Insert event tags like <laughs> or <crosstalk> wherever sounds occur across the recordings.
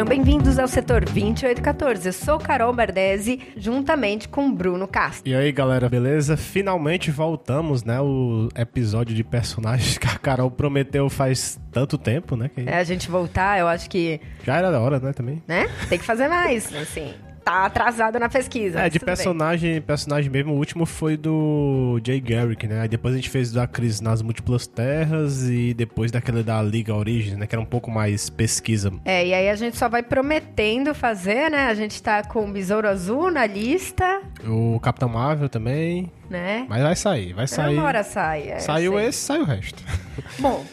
Sejam bem-vindos ao setor 2814. Eu sou Carol Bardesi, juntamente com Bruno Castro. E aí, galera, beleza? Finalmente voltamos, né? O episódio de personagens <laughs> que a Carol prometeu faz tanto tempo, né? Que... É, a gente voltar, eu acho que. Já era da hora, né? Também. Né? Tem que fazer mais, assim tá atrasado na pesquisa. É, de personagem, bem. personagem mesmo, o último foi do Jay Garrick, né? Aí depois a gente fez da Cris nas Múltiplas Terras e depois daquela da Liga Origins, né? Que era um pouco mais pesquisa. É, e aí a gente só vai prometendo fazer, né? A gente tá com o Besouro Azul na lista. O Capitão Marvel também. Né? Mas vai sair, vai sair. Uma hora sai. É, Saiu esse, sai o resto. Bom,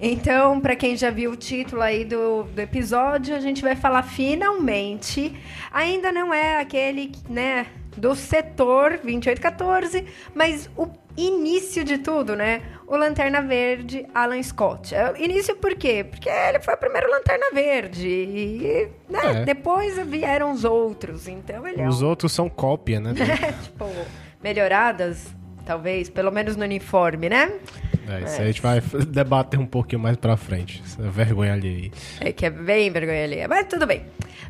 então, para quem já viu o título aí do, do episódio, a gente vai falar finalmente. Ainda não é aquele, né, do setor 2814, mas o início de tudo, né? O Lanterna Verde, Alan Scott. É, início por quê? Porque ele foi o primeiro Lanterna Verde. E né, é. depois vieram os outros. Então ele Os é um... outros são cópia, né? <laughs> tipo, melhoradas, talvez, pelo menos no uniforme, né? É, isso é. a gente vai <laughs> debater um pouquinho mais pra frente. Essa vergonha ali. É que é bem vergonha ali. Mas tudo bem.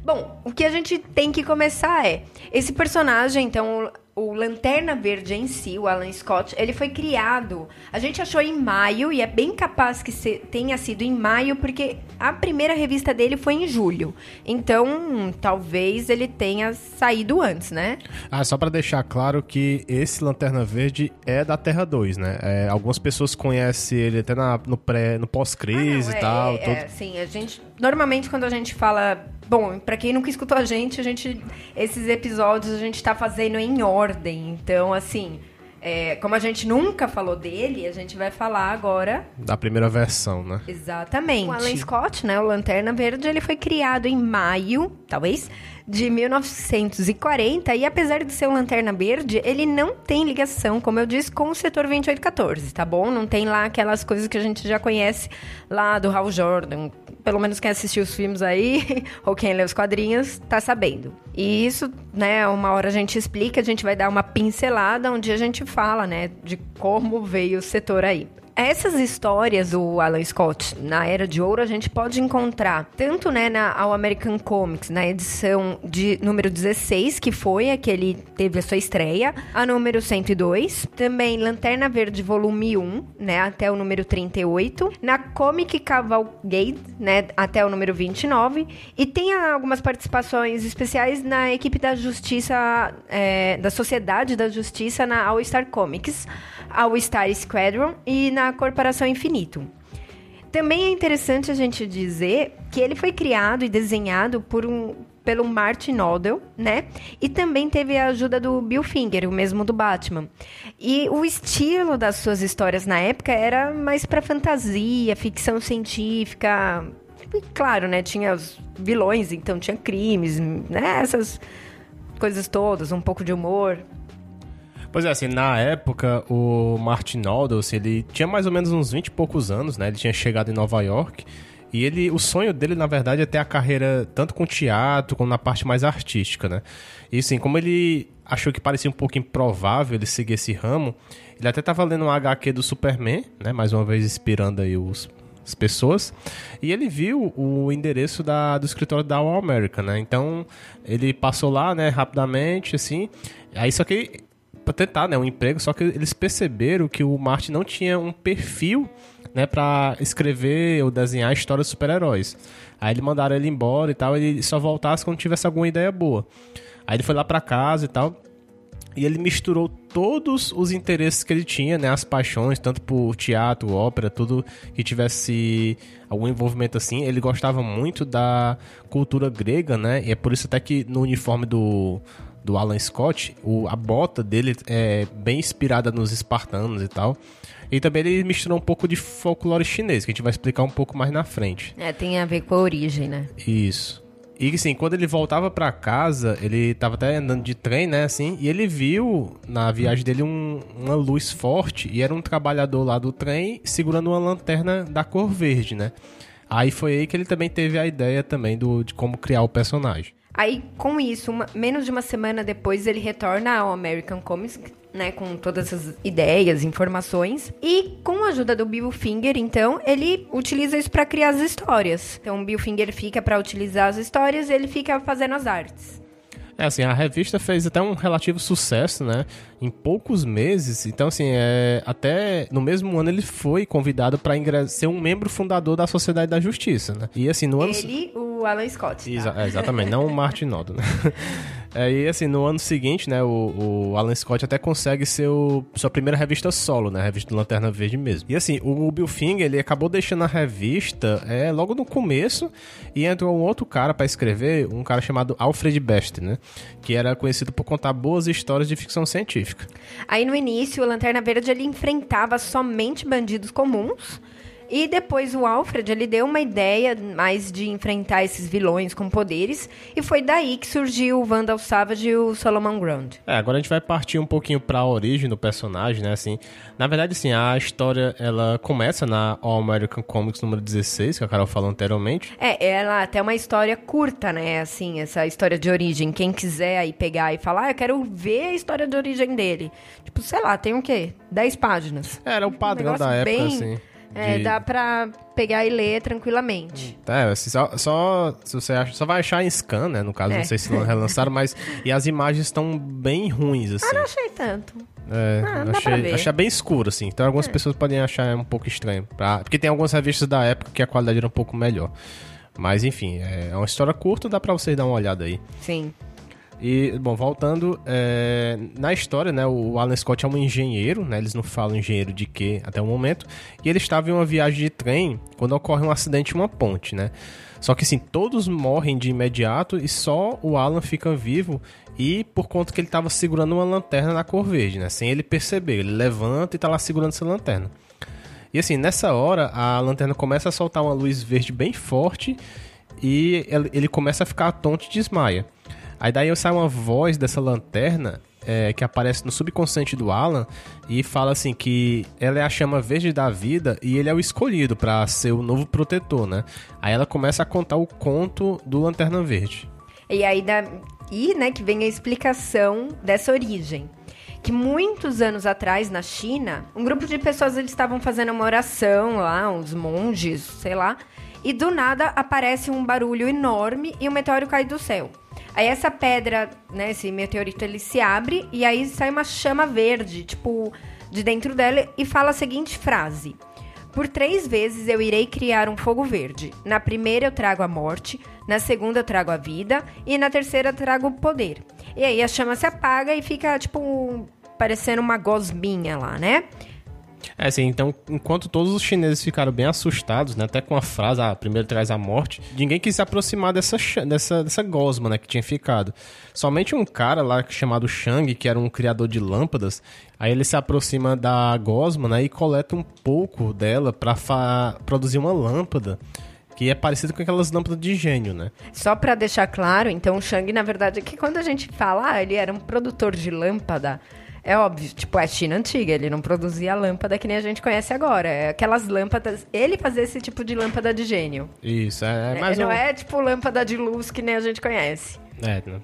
Bom, o que a gente tem que começar é... Esse personagem, então, o Lanterna Verde em si, o Alan Scott, ele foi criado. A gente achou em maio, e é bem capaz que se, tenha sido em maio, porque a primeira revista dele foi em julho. Então, talvez ele tenha saído antes, né? Ah, só para deixar claro que esse Lanterna Verde é da Terra 2, né? É, algumas pessoas conhecem ele até na, no, pré, no pós-crise ah, não, e é, tal. É, todo... sim, a gente. Normalmente, quando a gente fala Bom, para quem nunca escutou a gente, a gente esses episódios a gente tá fazendo em ordem. Então, assim, é, como a gente nunca falou dele, a gente vai falar agora da primeira versão, né? Exatamente. O Alan Scott, né, o Lanterna Verde, ele foi criado em maio, talvez, de 1940 e apesar de ser o Lanterna Verde, ele não tem ligação, como eu disse, com o setor 2814, tá bom? Não tem lá aquelas coisas que a gente já conhece lá do Hal Jordan, pelo menos quem assistiu os filmes aí, <laughs> ou quem lê os quadrinhos, tá sabendo. E isso, né, uma hora a gente explica, a gente vai dar uma pincelada onde a gente fala, né, de como veio o setor aí. Essas histórias do Alan Scott na Era de Ouro a gente pode encontrar tanto né, na All American Comics, na edição de número 16, que foi a que ele teve a sua estreia, a número 102, também Lanterna Verde volume 1, né, até o número 38, na Comic Cavalgade, né, até o número 29, e tem algumas participações especiais na equipe da Justiça, é, da Sociedade da Justiça na All Star Comics, All Star Squadron e na Corporação Infinito. Também é interessante a gente dizer que ele foi criado e desenhado por um, pelo Martin Odell, né? E também teve a ajuda do Bill Finger, o mesmo do Batman. E o estilo das suas histórias na época era mais para fantasia, ficção científica. E, claro, né? Tinha os vilões, então tinha crimes, né? Essas coisas todas, um pouco de humor. Pois é, assim, na época, o Martin Aldous, ele tinha mais ou menos uns 20 e poucos anos, né? Ele tinha chegado em Nova York. E ele, o sonho dele, na verdade, é ter a carreira tanto com teatro como na parte mais artística, né? E assim, como ele achou que parecia um pouco improvável ele seguir esse ramo, ele até estava lendo um HQ do Superman, né? Mais uma vez inspirando aí os, as pessoas. E ele viu o endereço da, do escritório da All America, né? Então, ele passou lá, né, rapidamente, assim. Aí só que para tentar, né, um emprego, só que eles perceberam que o Martin não tinha um perfil, né, para escrever ou desenhar histórias de super-heróis. Aí ele mandaram ele embora e tal, ele só voltasse quando tivesse alguma ideia boa. Aí ele foi lá para casa e tal, e ele misturou todos os interesses que ele tinha, né, as paixões, tanto por teatro, ópera, tudo que tivesse algum envolvimento assim. Ele gostava muito da cultura grega, né, e é por isso até que no uniforme do do Alan Scott, o, a bota dele é bem inspirada nos espartanos e tal. E também ele misturou um pouco de folclore chinês, que a gente vai explicar um pouco mais na frente. É, tem a ver com a origem, né? Isso. E assim, quando ele voltava para casa, ele tava até andando de trem, né, assim, e ele viu na viagem dele um, uma luz forte e era um trabalhador lá do trem segurando uma lanterna da cor verde, né? Aí foi aí que ele também teve a ideia também do, de como criar o personagem. Aí, com isso, uma, menos de uma semana depois, ele retorna ao American Comics, né, com todas as ideias, informações. E com a ajuda do Bill Finger, então, ele utiliza isso para criar as histórias. Então, o Bill Finger fica para utilizar as histórias e ele fica fazendo as artes. É, assim, a revista fez até um relativo sucesso, né? Em poucos meses. Então, assim, é, até no mesmo ano ele foi convidado para ser um membro fundador da Sociedade da Justiça, né? E assim, no ano... Ele, o Alan Scott. Tá? Exa é, exatamente, não o Martin Nodo, né? <laughs> É, e assim, no ano seguinte, né, o, o Alan Scott até consegue seu, sua primeira revista solo, né, a revista do Lanterna Verde mesmo. E assim, o Bill Finger, ele acabou deixando a revista é, logo no começo e entrou um outro cara para escrever, um cara chamado Alfred Best, né, que era conhecido por contar boas histórias de ficção científica. Aí no início, o Lanterna Verde ele enfrentava somente bandidos comuns, e depois o Alfred, ele deu uma ideia mais de enfrentar esses vilões com poderes, e foi daí que surgiu o Vandal Savage e o Solomon Grundy. É, agora a gente vai partir um pouquinho para a origem do personagem, né, assim. Na verdade, assim, a história, ela começa na All American Comics número 16, que a Carol falou anteriormente. É, ela até uma história curta, né, assim, essa história de origem. Quem quiser aí pegar e falar, ah, eu quero ver a história de origem dele. Tipo, sei lá, tem o quê? 10 páginas. É, era o padrão um da época, bem... assim. É, de... dá pra pegar e ler tranquilamente. É, assim, só, só, se você acha, só vai achar em scan, né? No caso, é. não sei se não relançaram, mas. E as imagens estão bem ruins, assim. Ah, não achei tanto. É, ah, achei, achei bem escuro, assim. Então algumas é. pessoas podem achar um pouco estranho. Pra, porque tem algumas revistas da época que a qualidade era um pouco melhor. Mas enfim, é uma história curta, dá pra vocês dar uma olhada aí. Sim. E, bom, voltando, é, na história, né, o Alan Scott é um engenheiro, né, eles não falam engenheiro de quê até o momento, e ele estava em uma viagem de trem quando ocorre um acidente em uma ponte, né. Só que, assim, todos morrem de imediato e só o Alan fica vivo e por conta que ele estava segurando uma lanterna na cor verde, né, sem ele perceber. Ele levanta e está lá segurando essa lanterna. E, assim, nessa hora, a lanterna começa a soltar uma luz verde bem forte e ele começa a ficar tonto e desmaia. Aí daí sai uma voz dessa lanterna é, que aparece no subconsciente do Alan e fala assim que ela é a chama verde da vida e ele é o escolhido para ser o novo protetor, né? Aí ela começa a contar o conto do Lanterna Verde. E aí da e né que vem a explicação dessa origem. Que muitos anos atrás na China, um grupo de pessoas eles estavam fazendo uma oração lá, uns monges, sei lá, e do nada aparece um barulho enorme e um meteoro cai do céu. Aí essa pedra, né, esse meteorito, ele se abre e aí sai uma chama verde, tipo, de dentro dela e fala a seguinte frase: Por três vezes eu irei criar um fogo verde. Na primeira eu trago a morte, na segunda eu trago a vida e na terceira eu trago o poder. E aí a chama se apaga e fica, tipo, parecendo uma gosminha lá, né? É assim, então, enquanto todos os chineses ficaram bem assustados, né, até com a frase, ah, primeiro traz a morte, ninguém quis se aproximar dessa, dessa, dessa gosma, né, que tinha ficado. Somente um cara lá chamado Shang, que era um criador de lâmpadas, aí ele se aproxima da gosma, né, e coleta um pouco dela para produzir uma lâmpada que é parecido com aquelas lâmpadas de gênio, né? Só para deixar claro, então o Shang, na verdade, é que quando a gente fala, ah, ele era um produtor de lâmpada, é óbvio, tipo, é China antiga, ele não produzia lâmpada que nem a gente conhece agora. É aquelas lâmpadas. Ele fazia esse tipo de lâmpada de gênio. Isso, é, é mais. Não um... é tipo lâmpada de luz que nem a gente conhece. É, né?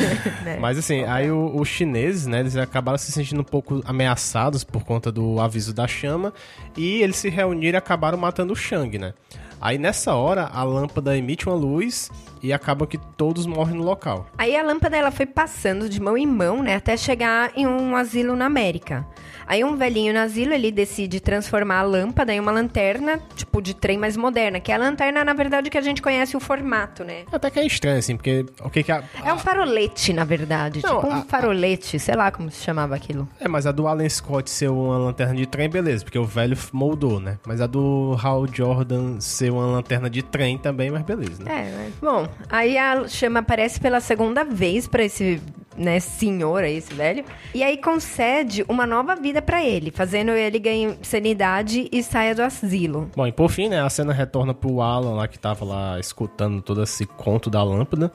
<laughs> mas assim, aí os chineses, né, eles acabaram se sentindo um pouco ameaçados por conta do aviso da chama e eles se reuniram e acabaram matando o Shang, né? Aí nessa hora a lâmpada emite uma luz e acaba que todos morrem no local. Aí a lâmpada ela foi passando de mão em mão, né, até chegar em um asilo na América. Aí um velhinho no asilo, ele decide transformar a lâmpada em uma lanterna, tipo, de trem mais moderna. Que é a lanterna, na verdade, que a gente conhece o formato, né? Até que é estranho, assim, porque o que que a... É um farolete, na verdade. Não, tipo um a, farolete, a... sei lá como se chamava aquilo. É, mas a do Alan Scott ser uma lanterna de trem, beleza, porque o velho moldou, né? Mas a do Hal Jordan ser uma lanterna de trem também, mas beleza, né? É, mas... Bom, aí a chama aparece pela segunda vez para esse né, senhor aí, esse velho. E aí concede uma nova vida para ele, fazendo ele ganhar sanidade e saia do asilo. Bom, e por fim, né, a cena retorna pro Alan lá que tava lá escutando todo esse conto da lâmpada.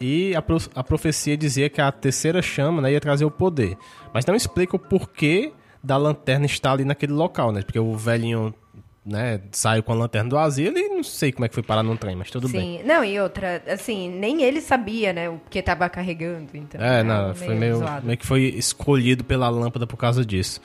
E a, prof a profecia dizia que a terceira chama né, ia trazer o poder. Mas não explica o porquê da lanterna estar ali naquele local, né? Porque o velhinho né, saiu com a lanterna do asilo e não sei como é que foi parar no trem, mas tudo Sim. bem. Não, e outra, assim, nem ele sabia, né, o que tava carregando, então. É, era não, foi meio, zoado. meio que foi escolhido pela lâmpada por causa disso.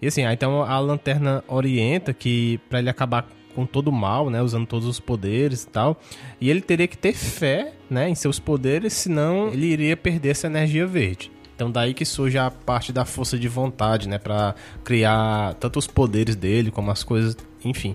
E assim, aí, então a lanterna orienta que pra ele acabar com todo o mal, né, usando todos os poderes e tal, e ele teria que ter fé, né, em seus poderes, senão ele iria perder essa energia verde. Então daí que surge a parte da força de vontade, né, Pra criar tanto os poderes dele como as coisas, enfim.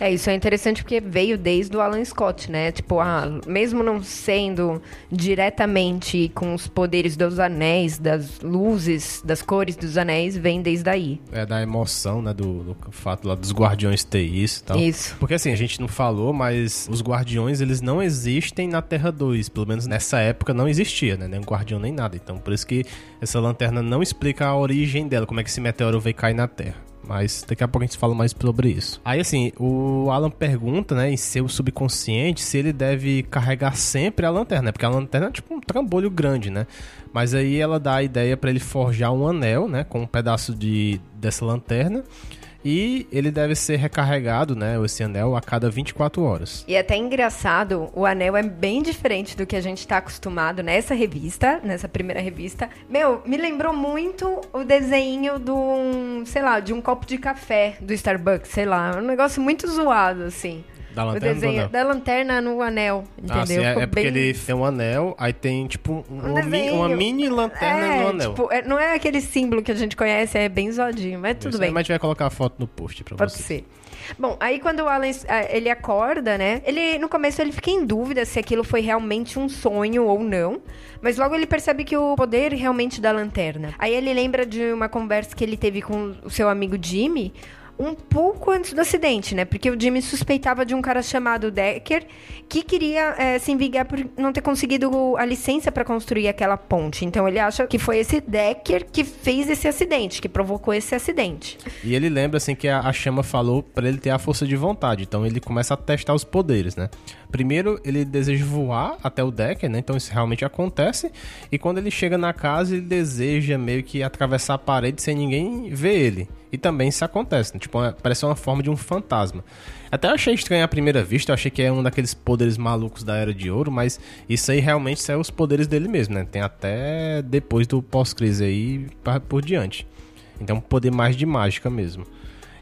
É, isso é interessante porque veio desde o Alan Scott, né? Tipo, ah, mesmo não sendo diretamente com os poderes dos anéis, das luzes, das cores dos anéis, vem desde aí. É da emoção, né, do, do fato lá dos guardiões ter isso e tal. Isso. Porque assim, a gente não falou, mas os guardiões, eles não existem na Terra 2. Pelo menos nessa época não existia, né? Nem um guardião nem nada. Então por isso que essa lanterna não explica a origem dela, como é que esse meteoro veio cair na Terra. Mas daqui a pouco a gente fala mais sobre isso. Aí assim, o Alan pergunta, né, em seu subconsciente, se ele deve carregar sempre a lanterna, né? Porque a lanterna é tipo um trambolho grande, né? Mas aí ela dá a ideia para ele forjar um anel, né, com um pedaço de dessa lanterna. E ele deve ser recarregado, né, esse anel, a cada 24 horas. E é até engraçado, o anel é bem diferente do que a gente tá acostumado nessa revista, nessa primeira revista. Meu, me lembrou muito o desenho de um, sei lá, de um copo de café do Starbucks, sei lá. Um negócio muito zoado, assim. Da lanterna desenho anel. da lanterna no anel, entendeu? Ah, sim, é, é porque bem- ele tem um anel, aí tem tipo um- um uma, mi- desenho. uma mini lanterna é, no anel. Tipo, é- não é aquele símbolo que a gente conhece, é bem zoadinho, mas tudo Isso bem. Mas a gente vai colocar a foto no post pra Pode vocês. ser. Bom, aí quando o Alan ah, ele acorda, né? Ele no começo ele fica em dúvida se aquilo foi realmente um sonho ou não, mas logo ele percebe que o poder realmente da lanterna. Aí ele lembra de uma conversa que ele teve com o seu amigo Jimmy. Um pouco antes do acidente, né? Porque o Jimmy suspeitava de um cara chamado Decker que queria eh, se vingar por não ter conseguido a licença para construir aquela ponte. Então ele acha que foi esse Decker que fez esse acidente, que provocou esse acidente. E ele lembra assim que a, a chama falou pra ele ter a força de vontade. Então ele começa a testar os poderes, né? Primeiro ele deseja voar até o Decker, né? Então isso realmente acontece. E quando ele chega na casa, ele deseja meio que atravessar a parede sem ninguém ver ele. E também isso acontece, né? Tipo, é- parece uma forma de um fantasma. Até eu achei estranho à primeira vista, eu achei que é um daqueles poderes malucos da Era de Ouro, mas isso aí realmente são os poderes dele mesmo, né? Tem até depois do pós-crise aí por diante. Então, poder mais de mágica mesmo.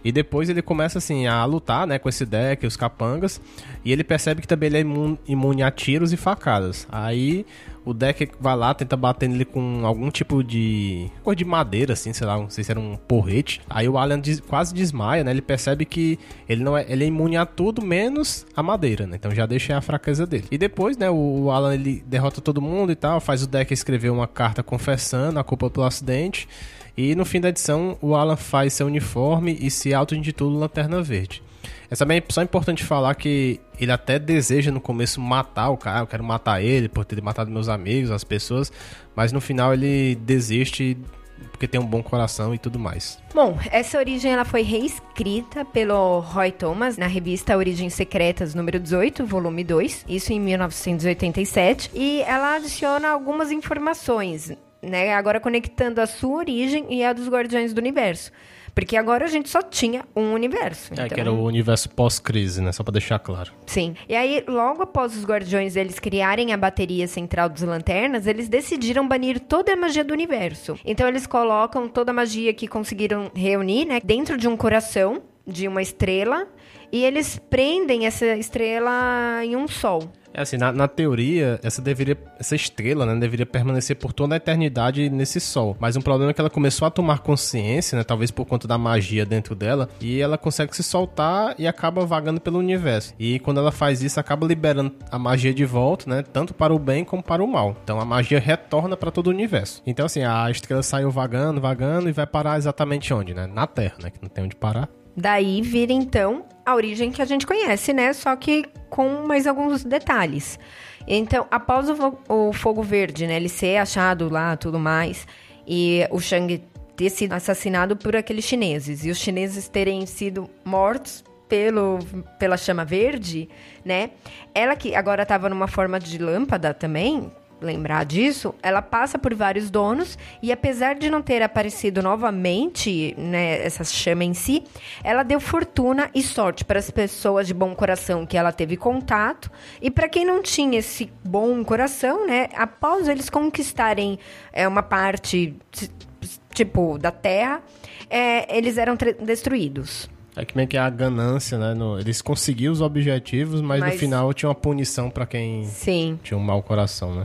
E depois ele começa assim a lutar, né, com esse deck, os capangas, e ele percebe que também ele é imun- imune a tiros e facadas. Aí o deck vai lá, tenta bater nele com algum tipo de coisa de madeira assim, sei lá, não sei se era um porrete. Aí o Alan des- quase desmaia, né? Ele percebe que ele não é, ele é imune a tudo menos a madeira, né? Então já deixa a fraqueza dele. E depois, né, o Alan ele derrota todo mundo e tal, faz o deck escrever uma carta confessando a culpa pelo acidente. E no fim da edição, o Alan faz seu uniforme e se auto-intitula Lanterna Verde. É também só importante falar que ele até deseja no começo matar o cara, eu quero matar ele por ter matado meus amigos, as pessoas, mas no final ele desiste porque tem um bom coração e tudo mais. Bom, essa origem ela foi reescrita pelo Roy Thomas na revista Origens Secretas número 18, volume 2, isso em 1987, e ela adiciona algumas informações, né, agora conectando a sua origem e a dos Guardiões do Universo. Porque agora a gente só tinha um universo. É, então- que era o universo pós-crise, né? Só pra deixar claro. Sim. E aí, logo após os Guardiões eles criarem a bateria central dos lanternas, eles decidiram banir toda a magia do universo. Então eles colocam toda a magia que conseguiram reunir, né, dentro de um coração de uma estrela e eles prendem essa estrela em um sol. É assim, na, na teoria, essa deveria, essa estrela, né, deveria permanecer por toda a eternidade nesse sol. Mas um problema é que ela começou a tomar consciência, né, talvez por conta da magia dentro dela, e ela consegue se soltar e acaba vagando pelo universo. E quando ela faz isso, acaba liberando a magia de volta, né, tanto para o bem como para o mal. Então a magia retorna para todo o universo. Então assim, a estrela saiu vagando, vagando e vai parar exatamente onde, né? Na Terra, né, que não tem onde parar. Daí vira então a origem que a gente conhece, né? Só que com mais alguns detalhes. Então, após o, o fogo verde, né, ele ser achado lá, tudo mais, e o Shang ter sido assassinado por aqueles chineses e os chineses terem sido mortos pelo, pela chama verde, né? Ela que agora estava numa forma de lâmpada também, lembrar disso, ela passa por vários donos e apesar de não ter aparecido novamente, né, essa chama em si, ela deu fortuna e sorte para as pessoas de bom coração que ela teve contato e para quem não tinha esse bom coração, né, após eles conquistarem é, uma parte tipo da Terra, é, eles eram destruídos. É que meio que a ganância, né? No, eles conseguiam os objetivos, mas, mas... no final tinha uma punição para quem Sim. tinha um mau coração, né?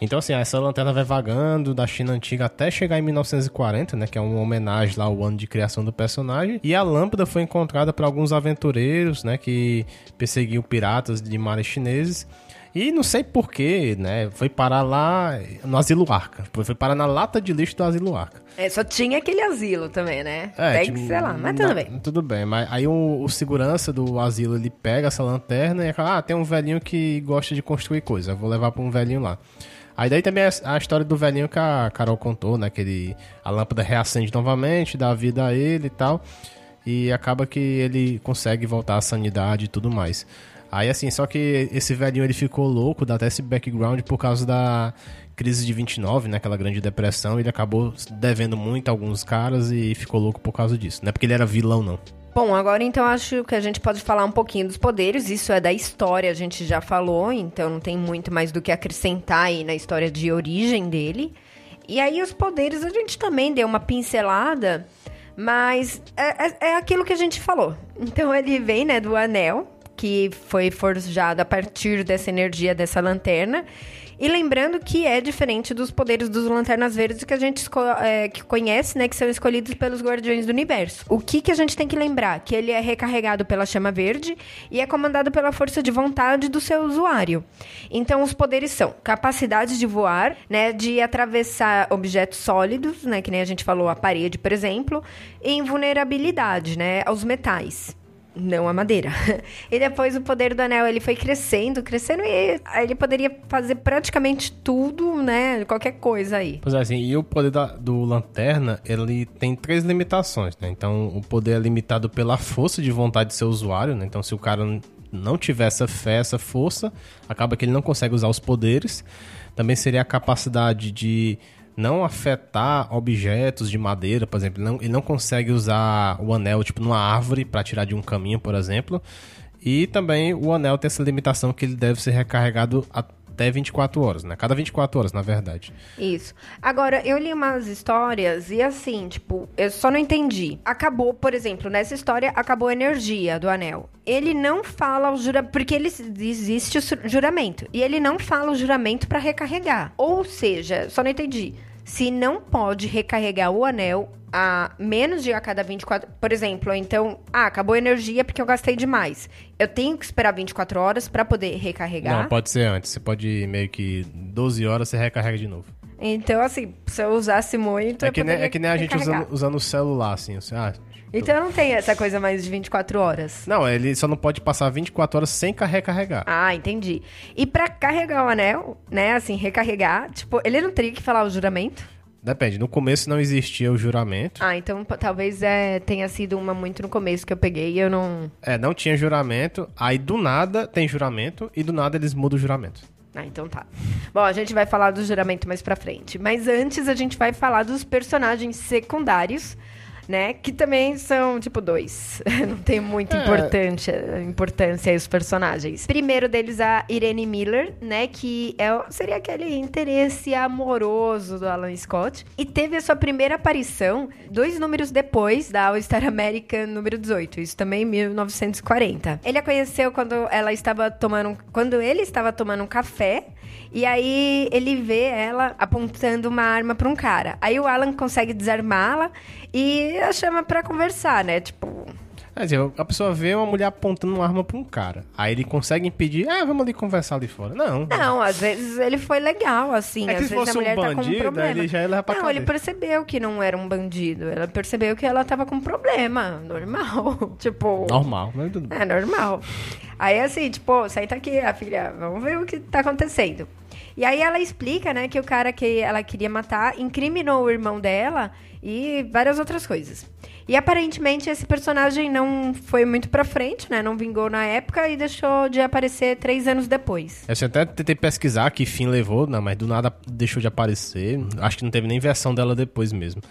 Então, assim, essa lanterna vai vagando da China antiga até chegar em 1940, né? Que é uma homenagem lá ao ano de criação do personagem. E a lâmpada foi encontrada por alguns aventureiros, né? Que perseguiam piratas de mares chineses. E não sei porquê, né? Foi parar lá no Asilo Arca. Foi parar na lata de lixo do Asilo Arca. É, só tinha aquele asilo também, né? É, Tem que, sei lá, mas tudo bem. Tudo bem, mas aí o, o, segurança do asilo, ele pega essa lanterna e fala, ah, tem um velhinho que gosta de construir coisa, vou levar pra um velhinho lá. Aí daí também é a história do velhinho que a Carol contou, né? Que ele, a lâmpada reacende novamente, dá vida a ele e tal. E acaba que ele consegue voltar à sanidade e tudo mais. Aí assim, só que esse velhinho ele ficou louco, dá até esse background por causa da crise de 29, né, aquela grande depressão, ele acabou devendo muito a alguns caras e ficou louco por causa disso. Não é porque ele era vilão não. Bom, agora então acho que a gente pode falar um pouquinho dos poderes. Isso é da história, a gente já falou, então não tem muito mais do que acrescentar aí na história de origem dele. E aí os poderes a gente também deu uma pincelada, mas é, é, é aquilo que a gente falou. Então ele vem, né, do anel, que foi forjado a partir dessa energia dessa lanterna. E lembrando que é diferente dos poderes dos Lanternas Verdes que a gente é, que conhece, né? Que são escolhidos pelos Guardiões do Universo. O que, que a gente tem que lembrar? Que ele é recarregado pela chama verde e é comandado pela força de vontade do seu usuário. Então, os poderes são capacidade de voar, né? De atravessar objetos sólidos, né? Que nem a gente falou, a parede, por exemplo. E invulnerabilidade, né? Aos metais não a madeira. <laughs> E depois o poder do anel, ele foi crescendo, crescendo e ele poderia fazer praticamente tudo, né? Qualquer coisa aí. Pois é, assim, e o poder da, do lanterna, ele tem três limitações, né? Então, o poder é limitado pela força de vontade do seu usuário, né? Então, se o cara não tiver essa fé, essa força, acaba que ele não consegue usar os poderes. Também seria a capacidade de não afetar objetos de madeira, por exemplo. Ele não, ele não consegue usar o anel tipo numa árvore para tirar de um caminho, por exemplo. E também o anel tem essa limitação que ele deve ser recarregado até 24 horas, né? Cada 24 horas, na verdade. Isso. Agora, eu li umas histórias e assim, tipo, eu só não entendi. Acabou, por exemplo, nessa história, acabou a energia do anel. Ele não fala o juramento, porque ele existe o juramento. E ele não fala o juramento para recarregar. Ou seja, só não entendi. Se não pode recarregar o anel a menos de a cada 24, por exemplo, então, ah, acabou a energia porque eu gastei demais. Eu tenho que esperar 24 horas para poder recarregar? Não, pode ser antes. Você pode meio que 12 horas você recarrega de novo. Então, assim, se eu usasse muito, é que, nem, é que nem a gente usando, usando o celular, assim, assim ah, então não tem essa coisa mais de 24 horas. Não, ele só não pode passar 24 horas sem recarregar. Ah, entendi. E para carregar o anel, né, assim, recarregar, tipo, ele não teria que falar o juramento? Depende, no começo não existia o juramento. Ah, então talvez é, tenha sido uma muito no começo que eu peguei e eu não. É, não tinha juramento, aí do nada tem juramento e do nada eles mudam o juramento. Ah, então tá. Bom, a gente vai falar do juramento mais pra frente. Mas antes a gente vai falar dos personagens secundários né? Que também são, tipo, dois. <laughs> Não tem muita é. importância, importância aí os personagens. Primeiro deles, a Irene Miller, né? Que é, seria aquele interesse amoroso do Alan Scott. E teve a sua primeira aparição dois números depois da All Star American número 18. Isso também em 1940. Ele a conheceu quando ela estava tomando... Quando ele estava tomando um café e aí ele vê ela apontando uma arma para um cara. Aí o Alan consegue desarmá-la e a chama para conversar, né? Tipo, É, dizer, a pessoa vê uma mulher apontando uma arma pra um cara. Aí ele consegue impedir, ah, vamos ali conversar ali fora. Não. Não, às vezes ele foi legal, assim. É às vezes a mulher um tá com um bandido, problema. ele já ia levar pra não, cadeia. ele percebeu que não era um bandido. Ela percebeu que ela tava com problema. Normal. <laughs> tipo. Normal, mas tudo bem. É normal. Aí assim, tipo, senta aqui, a filha, vamos ver o que tá acontecendo. E aí ela explica, né, que o cara que ela queria matar incriminou o irmão dela e várias outras coisas. E aparentemente esse personagem não foi muito pra frente, né? Não vingou na época e deixou de aparecer três anos depois. Eu até tentei pesquisar que fim levou, não, mas do nada deixou de aparecer. Acho que não teve nem versão dela depois mesmo.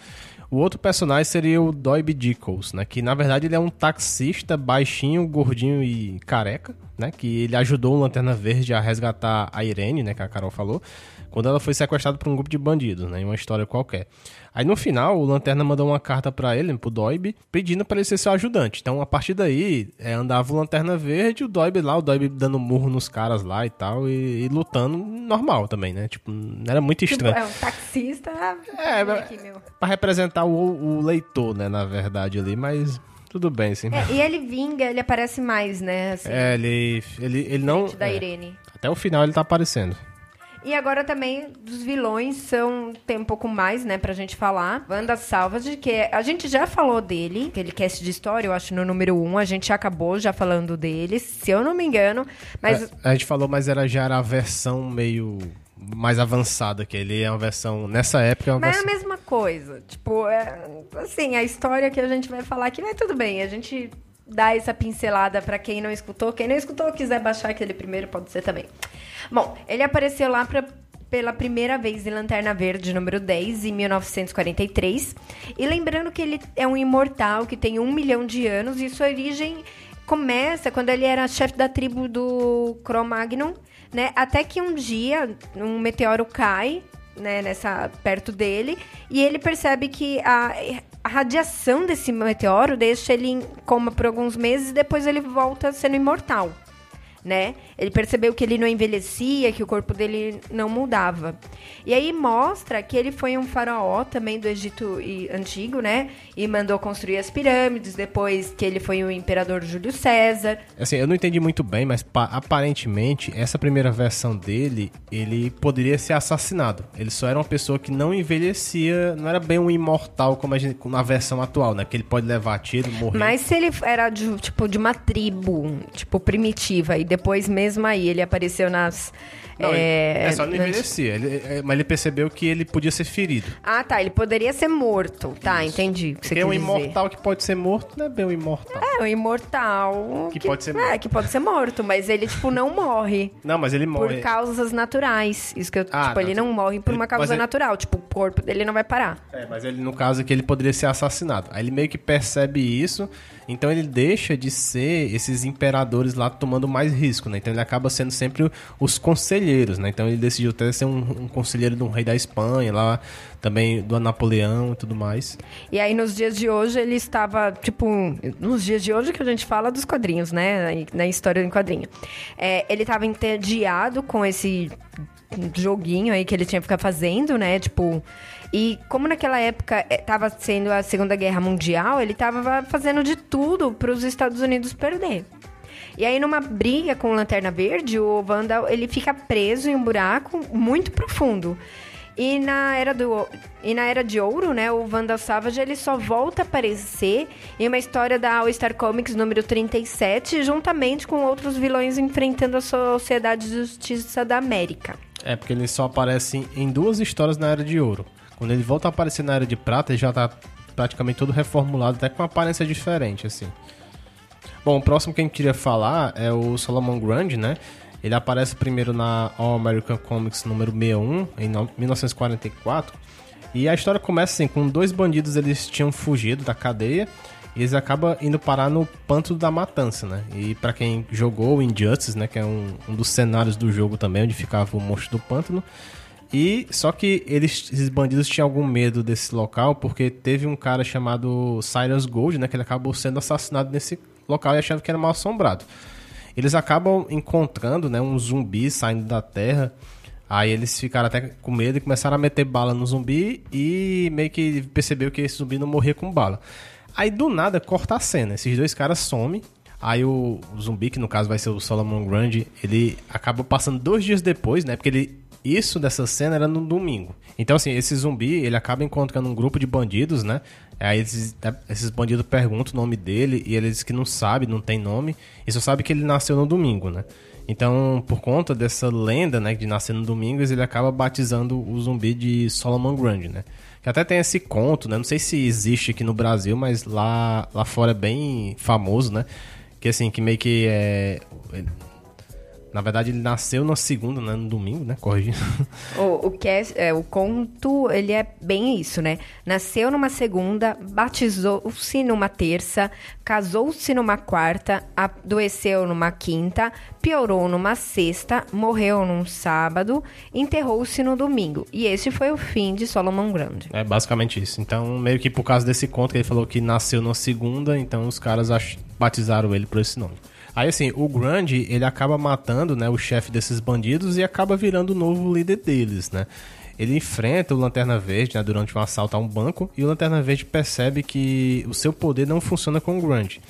O outro personagem seria o Doiby Dickles, né? Que na verdade ele é um taxista baixinho, gordinho e careca, né? Que ele ajudou o Lanterna Verde a resgatar a Irene, né? Que a Carol falou, quando ela foi sequestrada por um grupo de bandidos, né? Em uma história qualquer. Aí no final, o Lanterna mandou uma carta para ele, pro Doiby, pedindo para ele ser seu ajudante. Então a partir daí, é, andava o Lanterna Verde, o Doiby lá, o Doiby dando murro nos caras lá e tal, e, e lutando normal também, né? Tipo, não era muito Tipo, estranho. é um taxista. É, Vem mas- aqui, meu. Pra representar o, o leitor, né, na verdade, ali, mas tudo bem, sim. É, e ele vinga, ele aparece mais, né? Assim, É, ele, ele, ele não... da é, Irene. até o final ele tá aparecendo. E agora também dos vilões são tem um pouco mais, né, pra gente falar. Wanda Salvage, que é- a gente já falou dele, aquele cast de história, eu acho no número 1, a gente acabou já falando dele, se eu não me engano, mas É, a gente falou, mas era, já era a versão meio mais avançada, que ele é uma versão... Nessa época é uma Mas é a versão... mesma coisa. Tipo, é, assim, a história que a gente vai falar aqui, mas tudo bem. A gente dá essa pincelada pra quem não escutou. Quem não escutou, quiser baixar aquele primeiro, pode ser também. Bom, ele apareceu lá pra, pela primeira vez em Lanterna Verde, número 10, em 1943. E lembrando que ele é um imortal que tem um milhão de anos e sua origem começa quando ele era chefe da tribo do Cro-Magnon, né? Até que um dia um meteoro cai, né, nessa perto dele, e ele percebe que a, a radiação desse meteoro deixa ele em coma por alguns meses e depois ele volta sendo imortal. Né? Ele percebeu que ele não envelhecia, que o corpo dele não mudava. E aí mostra que ele foi um faraó também do Egito antigo, né? E mandou construir as pirâmides, depois que ele foi o imperador Júlio César. Assim, eu não entendi muito bem, mas pa- aparentemente, essa primeira versão dele, ele poderia ser assassinado. Ele só era uma pessoa que não envelhecia, não era bem um imortal como a gente, na versão atual, né? Que ele pode levar tiro, morrer. Mas se ele era de, tipo, de uma tribo, tipo, primitiva, e depois mesmo aí ele apareceu nas... Não, é, é, só não envelhecia. Ele- é, mas ele percebeu que ele podia ser ferido. Ah, tá, ele poderia ser morto. Tá, entendi o que quer um dizer. imortal que pode ser morto não é bem um imortal. É, um imortal... Que pode ser É, morto. que pode ser morto, mas ele, tipo, não morre. Não, mas ele morre. Por causas naturais. Isso que eu, Ah, tipo, ele não. não morre por Ele- uma causa ele- natural. Tipo, o corpo dele não vai parar. É, mas ele, no caso aqui, ele poderia ser assassinado. Aí ele meio que percebe isso, então ele deixa de ser esses imperadores lá tomando mais risco, né? Então ele acaba sendo sempre os conselheiros, né? Então ele decidiu até ser um, um conselheiro de um rei da Espanha, lá também do Napoleão e tudo mais. E aí, nos dias de hoje, ele estava, tipo, nos dias de hoje que a gente fala dos quadrinhos, né? Na- Na história do quadrinho. É, ele estava entediado com esse joguinho aí que ele tinha que ficar fazendo, né? Tipo. E como naquela época estava sendo a Segunda Guerra Mundial, ele estava fazendo de tudo para os Estados Unidos perder. E aí, numa briga com o Lanterna Verde, o Wanda ele fica preso em um buraco muito profundo. E na era do e na era de ouro, né, o Wanda Savage ele só volta a aparecer em uma história da All Star Comics número 37, juntamente com outros vilões enfrentando a Sociedade de Justiça da América. É, porque ele só aparece em duas histórias na Era de Ouro. Quando ele volta a aparecer na Era de Prata, ele já tá praticamente todo reformulado, até com aparência diferente, assim. Bom, o próximo que a gente queria falar é o Solomon Grundy, né? Ele aparece primeiro na All American Comics número 61, em no- 1944. E a história começa assim, com dois bandidos, eles tinham fugido da cadeia e eles acabam indo parar no Pântano da Matança, né? E pra quem jogou Injustice, né, que é um, um dos cenários do jogo também, onde ficava o monstro do pântano, e só que eles, esses bandidos tinham algum medo desse local, porque teve um cara chamado Cyrus Gold, né? Que ele acabou sendo assassinado nesse local e achando que era mal assombrado. Eles acabam encontrando, né, um zumbi saindo da terra. Aí eles ficaram até com medo e começaram a meter bala no zumbi e meio que percebeu que esse zumbi não morria com bala. Aí do nada corta a cena. Esses dois caras somem. Aí o, o zumbi, que no caso vai ser o Solomon Grundy, ele acaba passando dois dias depois, né? Porque ele isso dessa cena era no domingo. Então, assim, esse zumbi, ele acaba encontrando um grupo de bandidos, né? Aí esses, esses bandidos perguntam o nome dele e ele diz que não sabe, não tem nome. E só sabe que ele nasceu no domingo, né? Então, por conta dessa lenda, né, de nascer no domingo, ele acaba batizando o zumbi de Solomon Grundy, né? Que até tem esse conto, né? Não sei se existe aqui no Brasil, mas lá, lá fora é bem famoso, né? Que assim, que meio que é na verdade, ele nasceu na segunda, né? No domingo, né? Corrigindo. <laughs> O, o, que é, é, o conto, ele é bem isso, né? Nasceu numa segunda, batizou-se numa terça, casou-se numa quarta, adoeceu numa quinta, piorou numa sexta, morreu num sábado, enterrou-se no domingo. E esse foi o fim de Solomon Grande. É basicamente isso. Então, meio que por causa desse conto que ele falou que nasceu na segunda, então os caras batizaram ele por esse nome. Aí assim, o Grande, ele acaba matando, né, o chefe desses bandidos e acaba virando o novo líder deles, né? Ele enfrenta o Lanterna Verde né, durante um assalto a um banco e o Lanterna Verde percebe que o seu poder não funciona com o Grande.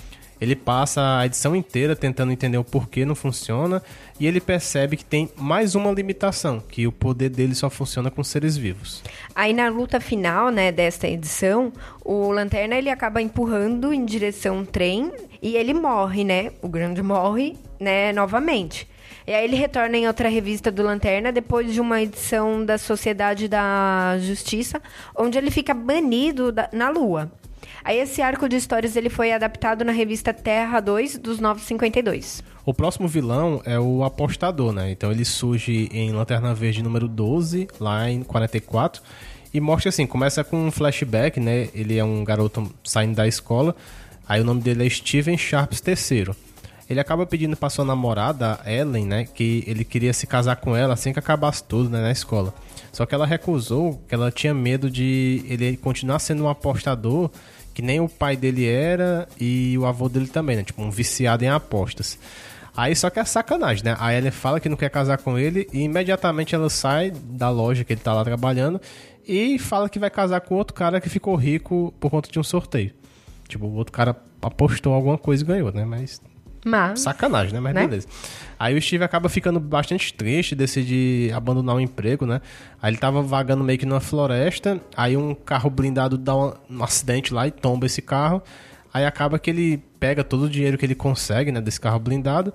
Ele passa a edição inteira tentando entender o porquê não funciona e ele percebe que tem mais uma limitação, que o poder dele só funciona com seres vivos. Aí na luta final, né, desta edição, o Lanterna ele acaba empurrando em direção ao trem e ele morre, né? O Grande morre, né, novamente. E aí ele retorna em outra revista do Lanterna depois de uma edição da Sociedade da Justiça, onde ele fica banido da, na Lua. Aí esse arco de histórias ele foi adaptado na revista Terra 2 dos 952. O próximo vilão é o apostador, né? Então ele surge em Lanterna Verde número 12, lá em 44, e mostra assim, começa com um flashback, né? Ele é um garoto saindo da escola, aí o nome dele é Steven Sharps III. Ele acaba pedindo para sua namorada, Ellen, né, que ele queria se casar com ela assim que acabasse tudo, né, na escola. Só que ela recusou, que ela tinha medo de ele continuar sendo um apostador que nem o pai dele era e o avô dele também, né? Tipo, um viciado em apostas. Aí só que é sacanagem, né? A Ellen fala que não quer casar com ele e imediatamente ela sai da loja que ele tá lá trabalhando e fala que vai casar com outro cara que ficou rico por conta de um sorteio. Tipo, o outro cara apostou alguma coisa e ganhou, né? Mas mas... Sacanagem, né? Mas né? beleza. Aí o Steve acaba ficando bastante triste, decide abandonar o emprego, né? Aí ele tava vagando meio que numa floresta, aí um carro blindado dá um, acidente lá e tomba esse carro. Aí acaba que ele pega todo o dinheiro que ele consegue, né, desse carro blindado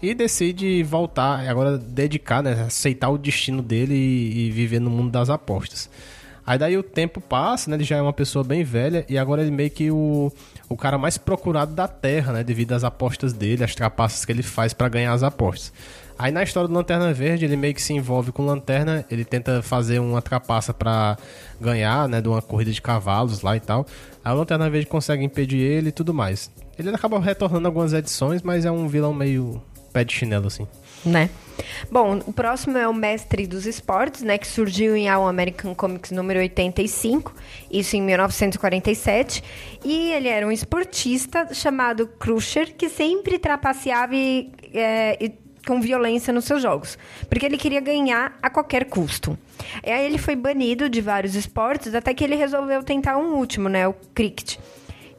e decide voltar, agora dedicar, né, aceitar o destino dele e, e viver no mundo das apostas. Aí daí o tempo passa, né? Ele já é uma pessoa bem velha e agora ele meio que o, o cara mais procurado da Terra, né? Devido às apostas dele, as trapaças que ele faz para ganhar as apostas. Aí na história do Lanterna Verde, ele meio que se envolve com Lanterna, ele tenta fazer uma trapaça para ganhar, né, de uma corrida de cavalos lá e tal. Aí o Lanterna Verde consegue impedir ele e tudo mais. Ele acaba retornando algumas edições, mas é um vilão meio pé de chinelo assim. Né? Bom, o próximo é o Mestre dos Esportes, né, que surgiu em All American Comics número 85, isso em 1947, e ele era um esportista chamado Crusher, que sempre trapaceava e, é, e com violência nos seus jogos, porque ele queria ganhar a qualquer custo. E aí ele foi banido de vários esportes, até que ele resolveu tentar um último, né, o cricket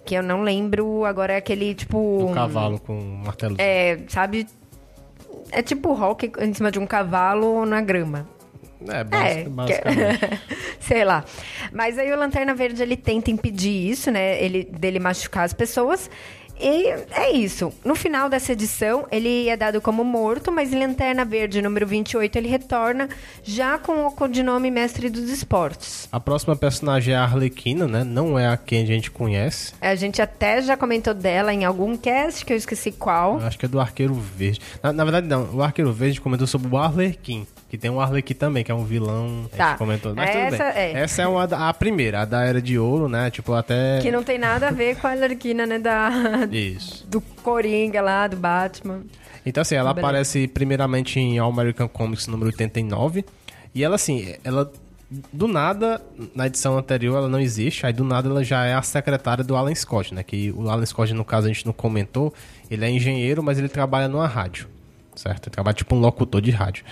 que eu não lembro agora é aquele tipo. O cavalo com martelo. É, sabe? É tipo rock em cima de um cavalo na grama. É, basic, é basicamente. <laughs> Sei lá. Mas aí o Lanterna Verde, ele tenta impedir isso, né? Ele, dele machucar as pessoas. E é isso. No final dessa edição, ele é dado como morto, mas em Lanterna Verde, número 28, ele retorna já com o codinome Mestre dos Esportes. A próxima personagem é a Arlequina, né? Não é a quem a gente conhece. A gente até já comentou dela em algum cast, que eu esqueci qual. Eu acho que é do Arqueiro Verde. Na, na verdade, não. O Arqueiro Verde comentou sobre o Arlequim. Que tem um Arlequim também, que é um vilão. Tá. A gente comentou. Mas Essa, tudo bem. é. Essa é uma, a primeira, a da Era de Ouro, né? Tipo, até. Que não tem nada a ver com a Arlequina, né? Da, Isso. do Coringa lá, do Batman. Então, assim, ela Beleza. aparece primeiramente em All American Comics número 89. E ela, assim, ela. Do nada, na edição anterior ela não existe, aí do nada ela já é a secretária do Alan Scott, né? Que o Alan Scott, no caso, a gente não comentou, ele é engenheiro, mas ele trabalha numa rádio. certo? Ele trabalha tipo um locutor de rádio.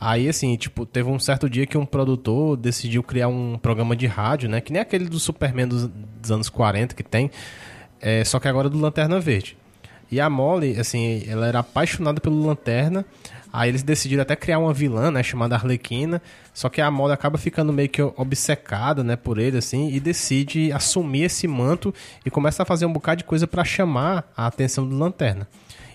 Aí, assim, tipo, teve um certo dia que um produtor decidiu criar um programa de rádio, né? Que nem aquele do Superman dos, dos anos 40 que tem, é, só que agora do Lanterna Verde. E a Molly, assim, ela era apaixonada pelo Lanterna. Aí eles decidiram até criar uma vilã, né, chamada Arlequina. Só que a Molly acaba ficando meio que obcecada, né, por ele, assim, e decide assumir esse manto e começa a fazer um bocado de coisa para chamar a atenção do Lanterna.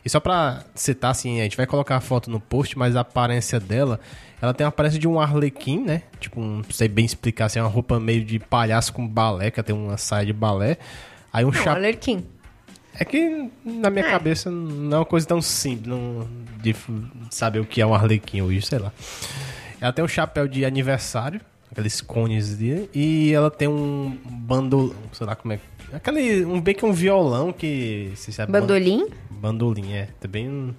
E só pra citar, assim, a gente vai colocar a foto no post, mas a aparência dela, ela tem a aparência de um arlequim, né? Tipo, não sei bem explicar, assim, é uma roupa meio de palhaço com balé, que tem uma saia de balé. Aí um chapéu... Arlequim. É que na minha é. cabeça não é uma coisa tão simples não, de saber o que é um arlequim hoje, sei lá. Ela tem um chapéu de aniversário, aqueles cones de, e ela tem um bando, sei lá como é, aquele um bem que um violão que se sabe bandolim? Bandolim, é, também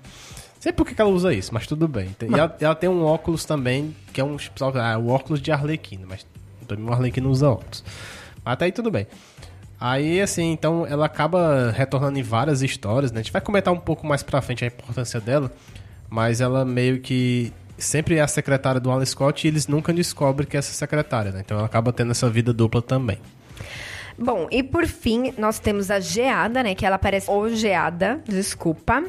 sei por que ela usa isso, mas tudo bem. E ela, ela, tem um óculos também, que é um, ah, o óculos de arlequino, mas também um arlequino usa óculos. Mas até aí tudo bem. Aí, assim, então ela acaba retornando em várias histórias, né? A gente vai comentar um pouco mais pra frente a importância dela, mas ela meio que sempre é a secretária do Alan Scott e eles nunca descobrem que é essa secretária, né? Então ela acaba tendo essa vida dupla também. Bom, e por fim, nós temos a Geada, né? Que ela aparece. Geada, desculpa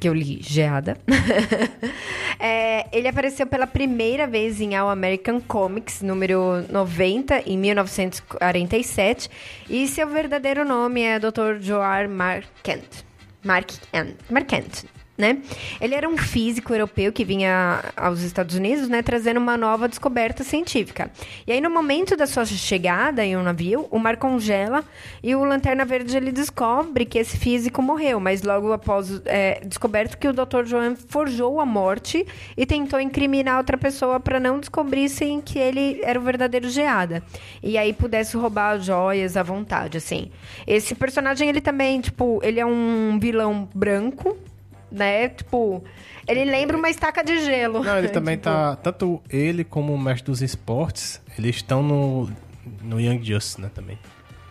que eu li Geada. <laughs> é, ele apareceu pela primeira vez em All American Comics, número 90, em 1947. E seu verdadeiro nome é Dr. Joar Markent. Markent. Markent né? Ele era um físico europeu que vinha aos Estados Unidos, né, trazendo uma nova descoberta científica. E aí, no momento da sua chegada em um navio, o mar congela e o Lanterna Verde ele descobre que esse físico morreu, mas logo após é, descoberto que o Dr. Joan forjou a morte e tentou incriminar outra pessoa para não descobrissem que ele era o verdadeiro Geada. E aí pudesse roubar joias à vontade, assim. Esse personagem, ele também, tipo, ele é um vilão branco, né? Tipo, ele lembra uma estaca de gelo. Não, ele <laughs> também tipo... tá. Tanto ele como o mestre dos esportes, eles estão no, no Young Justice, né? Também.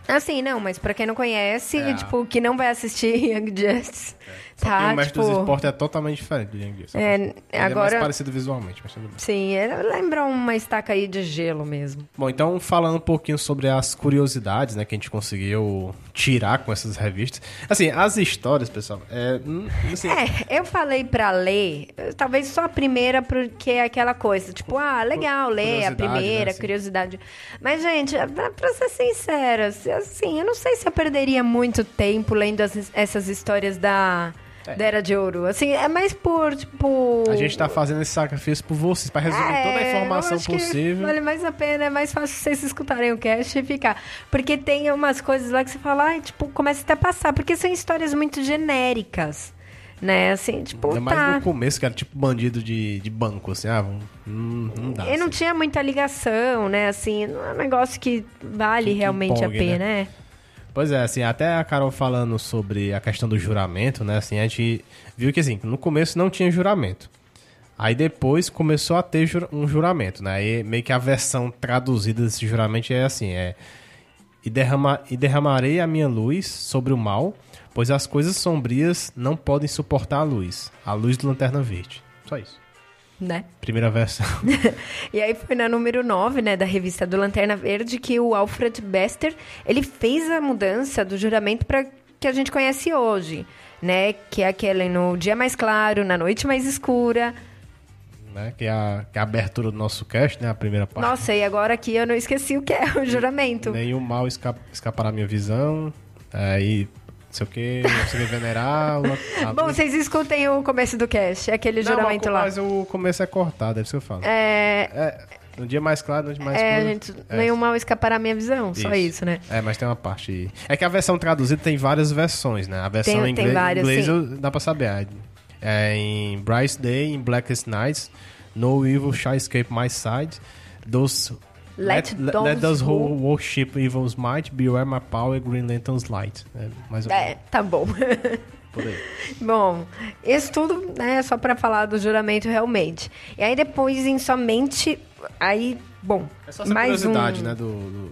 Assim, não, mas pra quem não conhece, é. tipo, que não vai assistir <laughs> Young Justice, é. Tá? o mestre tipo... dos esportes é totalmente diferente do Justice. É, ele agora... é mais parecido visualmente, mas tudo bem. Sim, ele lembra uma estaca aí de gelo mesmo. Bom, então falando um pouquinho sobre as curiosidades, né, que a gente conseguiu tirar com essas revistas. Assim, as histórias, pessoal, é... Hum, assim... É, eu falei pra ler, talvez só a primeira, porque é aquela coisa, tipo, ah, legal, ler a primeira, né, assim. curiosidade. Mas, gente, pra ser sincera, assim, eu não sei se eu perderia muito tempo lendo as, essas histórias da é. da Era de Ouro. Assim, é mais por, tipo... A gente tá fazendo esse sacrifício por vocês, pra resumir é, toda a informação possível. vale mais a pena, é mais fácil vocês escutarem o cast e ficar. Porque tem umas coisas lá que você fala, ai, tipo, começa até a passar. Porque são histórias muito genéricas né? Assim, tipo, Ainda mais tá. no começo, que era tipo bandido de, de banco, assim, ah, não, não dá. E não assim. tinha muita ligação, né? Assim, não é um negócio que vale que realmente empolgue, a pena, né? né? Pois é, assim, até a Carol falando sobre a questão do juramento, né? Assim, a gente viu que assim, no começo não tinha juramento. Aí depois começou a ter um juramento, né? Aí meio que a versão traduzida desse juramento é assim, é e, derrama, e derramarei a minha luz sobre o mal, pois as coisas sombrias não podem suportar a luz, a luz do Lanterna Verde. Só isso né? Primeira versão. <laughs> e aí foi na número 9, né, da revista do Lanterna Verde que o Alfred Bester, ele fez a mudança do juramento para que a gente conhece hoje, né, que é aquele no dia mais claro, na noite mais escura, né? Que é, a, que é a abertura do nosso cast, né? A primeira parte. Nossa, e agora aqui eu não esqueci o que é o juramento. Nenhum mal escapa, escapará minha visão. Aí não sei o que, você me venerar. <laughs> Bom, vocês escutem o começo do cast, é aquele não, juramento mas, lá. Mas o começo é cortado, é isso que eu falo. É. é no dia mais claro, no dia mais é, Gente, é, nenhum mal escapará à minha visão, isso. só isso, né? É, mas tem uma parte. É que a versão traduzida tem várias versões, né? A versão tem, em inglês, várias, inglês eu, dá pra saber. É em Bryce Day, em Blackest Nights, No Evil Shall Escape My Side, Those Let, let, those, let those who worship evil's might beware my power, Green Lantern's light. É, mais ou é tá bom. <laughs> <laughs> Bom, isso tudo né, só para falar do juramento realmente. E aí depois, em somente... Aí, bom, é só essa mais curiosidade, um... né, do, do né,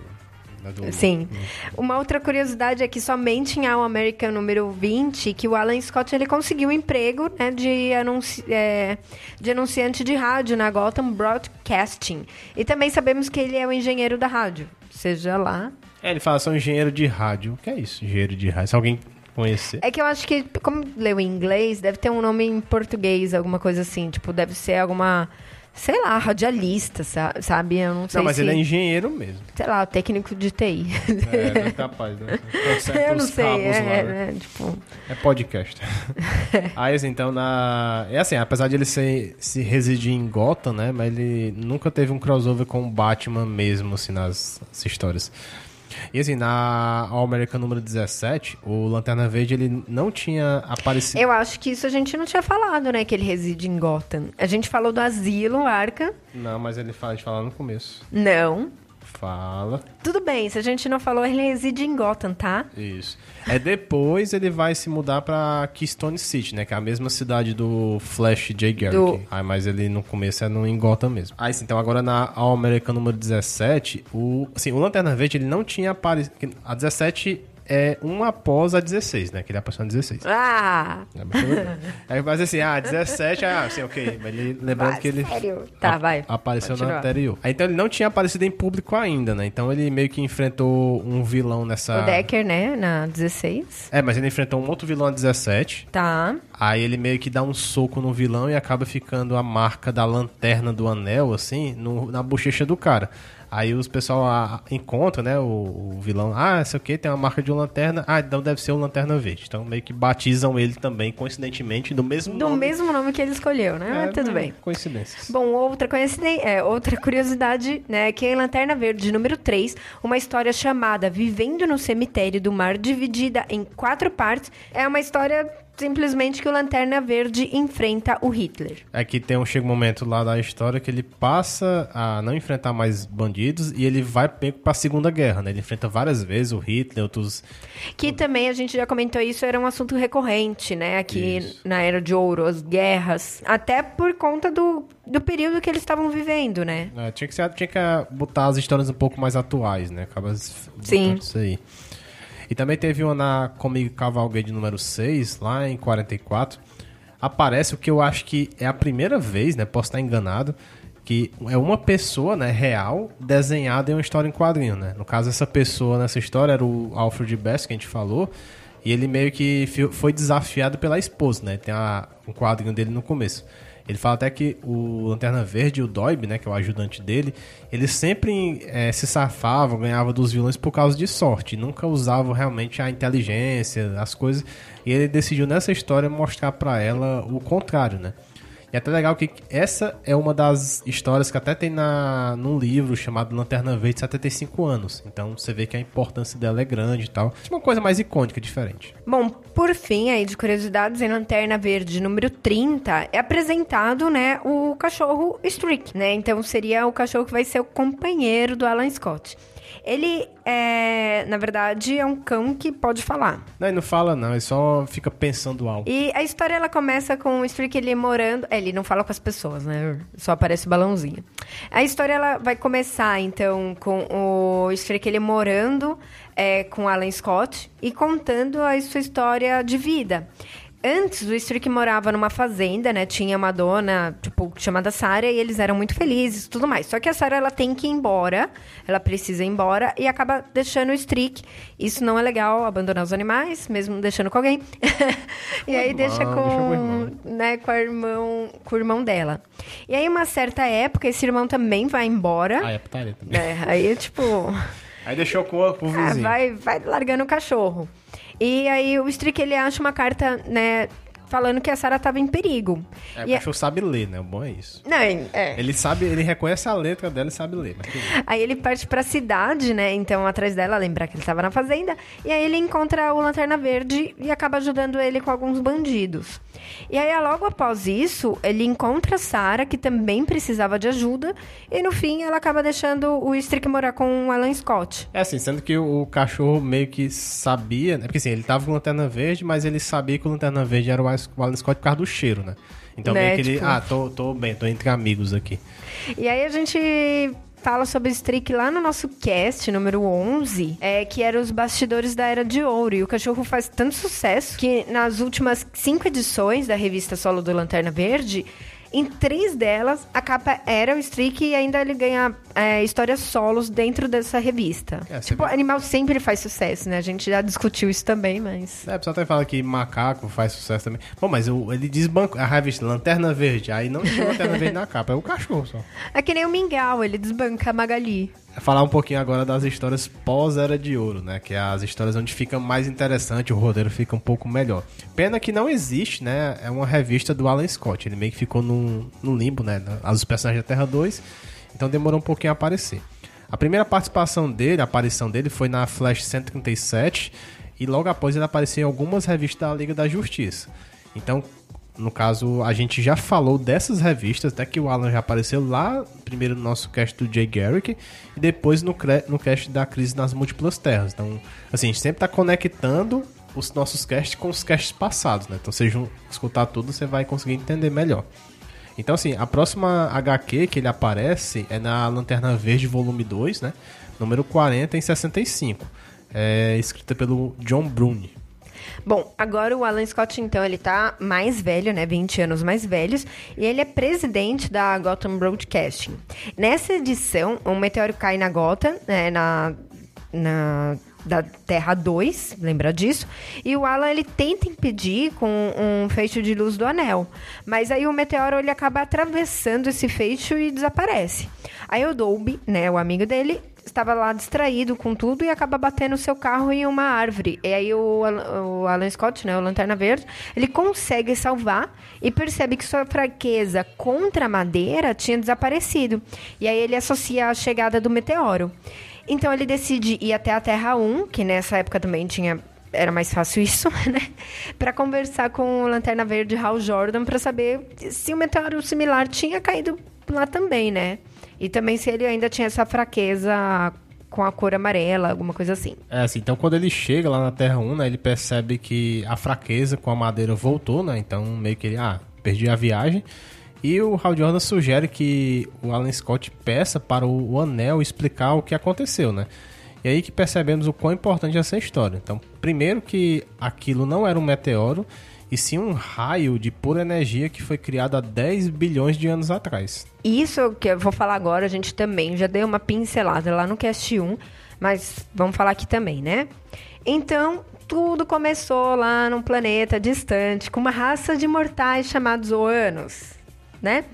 do- Sim. Uma outra curiosidade é que somente em All American número 20 que o Alan Scott ele conseguiu um emprego né, de, anunci é, de anunciante de rádio na Gotham Broadcasting. E também sabemos que ele é o engenheiro da rádio. Seja lá. É, ele fala, sou engenheiro de rádio. O que é isso, engenheiro de rádio? Se alguém conhecer. É que eu acho que, como leu em inglês, deve ter um nome em português, alguma coisa assim. Tipo, deve ser alguma. Sei lá, radialista, sa- sabe? Eu não sei Não, mas se. ele é engenheiro mesmo. Sei lá, técnico de TI. É, é capaz, né? <laughs> Eu não sei, é, lá, né? né? Tipo. É podcast. <laughs> Aí, assim, então, na... É assim, apesar de ele ser, se residir em Gotham, né? Mas ele nunca teve um crossover com o Batman mesmo, assim, nas, nas histórias. E, assim, na All American número 17, o Lanterna Verde, ele não tinha aparecido... Eu acho que isso a gente não tinha falado, né? Que ele reside em Gotham. A gente falou do asilo, Arca. Não, mas ele fala, a gente fala no começo. Não. Fala. Tudo bem, se a gente não falou, ele reside em Gotham, tá? Isso. É depois ele vai se mudar pra Keystone City, né? Que é a mesma cidade do Flash J. Garrick. Do- Aí, mas ele no começo é no em Gotham mesmo. Aí, sim, então agora na All American número 17, o, assim, o Lanterna Verde ele não tinha aparecido... A 17 é um após a 16, né? Que ele apareceu na 16. Ah! É. <laughs> Aí mas assim, ah, 17, ah, assim, ok. Mas ele, lembrando Vai, que ele sério? Tá, vai. apareceu Continua. na anterior. Aí, então ele não tinha aparecido em público ainda, né? Então ele meio que enfrentou um vilão nessa. O Decker, né? Na 16. É, mas ele enfrentou um outro vilão na 17. Tá. Aí ele meio que dá um soco no vilão e acaba ficando a marca da lanterna do anel, assim, no- na bochecha do cara. Aí os pessoal ah, encontram, né, o, o vilão. Ah, isso aqui tem uma marca de uma lanterna. Ah, então deve ser o Lanterna Verde. Então meio que batizam ele também, coincidentemente, do mesmo Do nome. mesmo nome que ele escolheu, né? É, Mas tudo é, bem. Coincidências. Bom, outra, coinciden- é, outra curiosidade, né, que em Lanterna Verde número 3, uma história chamada Vivendo no Cemitério do Mar, dividida em quatro partes, é uma história simplesmente que o Lanterna Verde enfrenta o Hitler. Aqui tem um chega um momento lá da história que ele passa a não enfrentar mais bandidos e ele vai pego pra Segunda Guerra, né? Ele enfrenta várias vezes o Hitler, outros. Que também, a gente já comentou isso, era um assunto recorrente, né, aqui Isso. na Era de Ouro, as guerras, até por conta do, do período que eles estavam vivendo, né? É, tinha, que ser, tinha que botar as histórias um pouco mais atuais, né? Acaba Sim. isso aí. E também teve uma na Comigo Cavalgade número 6, lá em 44. Aparece o que eu acho que é a primeira vez, né? Posso estar enganado. Que é uma pessoa, né, real, desenhada em uma história em quadrinho, né? No caso, essa pessoa nessa história era o Alfred Best, que a gente falou. E ele meio que foi desafiado pela esposa, né? Tem a- um quadrinho dele no começo. Ele fala até que o Lanterna Verde e o Doib, né, que é o ajudante dele, eles sempre eh, se safavam, ganhavam dos vilões por causa de sorte. Nunca usavam realmente a inteligência, as coisas. E ele decidiu nessa história mostrar pra ela o contrário, né? E é até legal que essa é uma das histórias que até tem na, num livro chamado Lanterna Verde 75 anos. Então você vê que a importância dela é grande e tal. Uma coisa mais icônica, diferente. Bom, por fim, aí de curiosidades, em Lanterna Verde número 30, é apresentado, né, o cachorro Streak, né? Então seria o cachorro que vai ser o companheiro do Alan Scott. Ele é, na verdade, é um cão que pode falar. Não, ele não fala não, ele só fica pensando algo. E a história ela começa com o Streak ele morando. é, Ele não fala com as pessoas, né? Só aparece o balãozinho. A história ela vai começar então com o Streak ele morando é, com Alan Scott e contando a sua história de vida. Antes, o Streak morava numa fazenda, né? Tinha uma dona, tipo, chamada Sarah, e eles eram muito felizes e tudo mais. Só que a Sarah, ela tem que ir embora, ela precisa ir embora, e acaba deixando o Streak. Isso não é legal, abandonar os animais, mesmo deixando com alguém. <laughs> e aí irmão, deixa deixa com o irmão. né, com, a irmão, com o irmão dela. E aí, uma certa época, esse irmão também vai embora. Ah, é putaria também. É, aí, tipo... Aí deixou com o, o Ah, vizinho. vai, vai largando o cachorro. E aí o Strick, ele acha uma carta, né, falando que a Sarah tava em perigo. É, o E a- cachorro sabe ler, né? O bom é isso. Não, é. Ele sabe, ele reconhece a letra dela e sabe ler. Aí ele parte pra cidade, né? Então, atrás dela, lembrar que ele tava na fazenda. E aí ele encontra o Lanterna Verde e acaba ajudando ele com alguns bandidos. E aí, logo após isso, ele encontra a Sarah, que também precisava de ajuda. E no fim, ela acaba deixando o Strick morar com o Alan Scott. É assim, sendo que o, cachorro meio que sabia, né? Porque assim, ele tava com lanterna verde, mas ele sabia que o lanterna verde era o Alan Scott por causa do cheiro, né? Então Né, meio que ele, tipo- ah, tô, tô bem, tô entre amigos aqui. E aí a gente fala sobre Streak lá no nosso cast, número 11, é, que era os bastidores da Era de Ouro. E o cachorro faz tanto sucesso que nas últimas cinco edições da revista solo do Lanterna Verde, em três delas, a capa era o Streak e ainda ele ganha é, histórias solos dentro dessa revista. É, tipo, vê. animal sempre faz sucesso, né? A gente já discutiu isso também, mas. É, o pessoal até fala que macaco faz sucesso também. Bom, mas o, ele desbancou a revista Lanterna Verde, aí não tinha Lanterna Verde na capa, é o cachorro só. É que nem o Mingau, ele desbanca a Magali. Falar um pouquinho agora das histórias pós-Era de Ouro, né? Que é as histórias onde fica mais interessante, o roteiro fica um pouco melhor. Pena que não existe, né? É uma revista do Alan Scott. Ele meio que ficou no, no limbo, né? Os personagens da Terra 2. Então demorou um pouquinho a aparecer. A primeira participação dele, a aparição dele, foi na Flash 137. E logo após ele apareceu em algumas revistas da Liga da Justiça. Então, no caso, a gente já falou dessas revistas, até que o Alan já apareceu lá, primeiro no nosso cast do Jay Garrick, e depois no, no cast da Crise nas Múltiplas Terras. Então, assim, a gente sempre está conectando os nossos casts com os casts passados, né? Então, se você escutar tudo, você vai conseguir entender melhor. Então, assim, a próxima HQ que ele aparece é na Lanterna Verde, volume 2, né? Número 40 em 65. É escrita pelo John Bruni. Bom, agora o Alan Scott, então, ele tá mais velho, né? 20 anos mais velhos. E ele é presidente da Gotham Broadcasting. Nessa edição, um meteoro cai na Gotham, né, na, na da Terra 2, lembra disso? E o Alan ele tenta impedir com um fecho de luz do anel, mas aí o meteoro ele acaba atravessando esse fecho e desaparece. Aí o Dolby, né, o amigo dele, estava lá distraído com tudo e acaba batendo seu carro em uma árvore. E aí o, o Alan Scott, né, o Lanterna Verde, ele consegue salvar e percebe que sua fraqueza contra a madeira tinha desaparecido. E aí ele associa a chegada do meteoro. Então ele decide ir até a Terra 1, que nessa época também tinha era mais fácil isso, <laughs> né? Para conversar com o Lanterna Verde Hal Jordan para saber se um meteoro similar tinha caído lá também, né? E também se ele ainda tinha essa fraqueza com a cor amarela, alguma coisa assim. É assim, então quando ele chega lá na Terra 1, né, ele percebe que a fraqueza com a madeira voltou, né? Então meio que ele, ah, perdi a viagem. E o Hal Jordan sugere que o Alan Scott peça para o, Anel explicar o que aconteceu, né? E aí que percebemos o quão importante é essa história. Então, primeiro que aquilo não era um meteoro, e sim um raio de pura energia que foi criado há 10 bilhões de anos atrás. Isso que eu vou falar agora, a gente também já deu uma pincelada lá no Cast 1, mas vamos falar aqui também, né? Então, tudo começou lá num planeta distante, com uma raça de mortais chamados Oanos, né?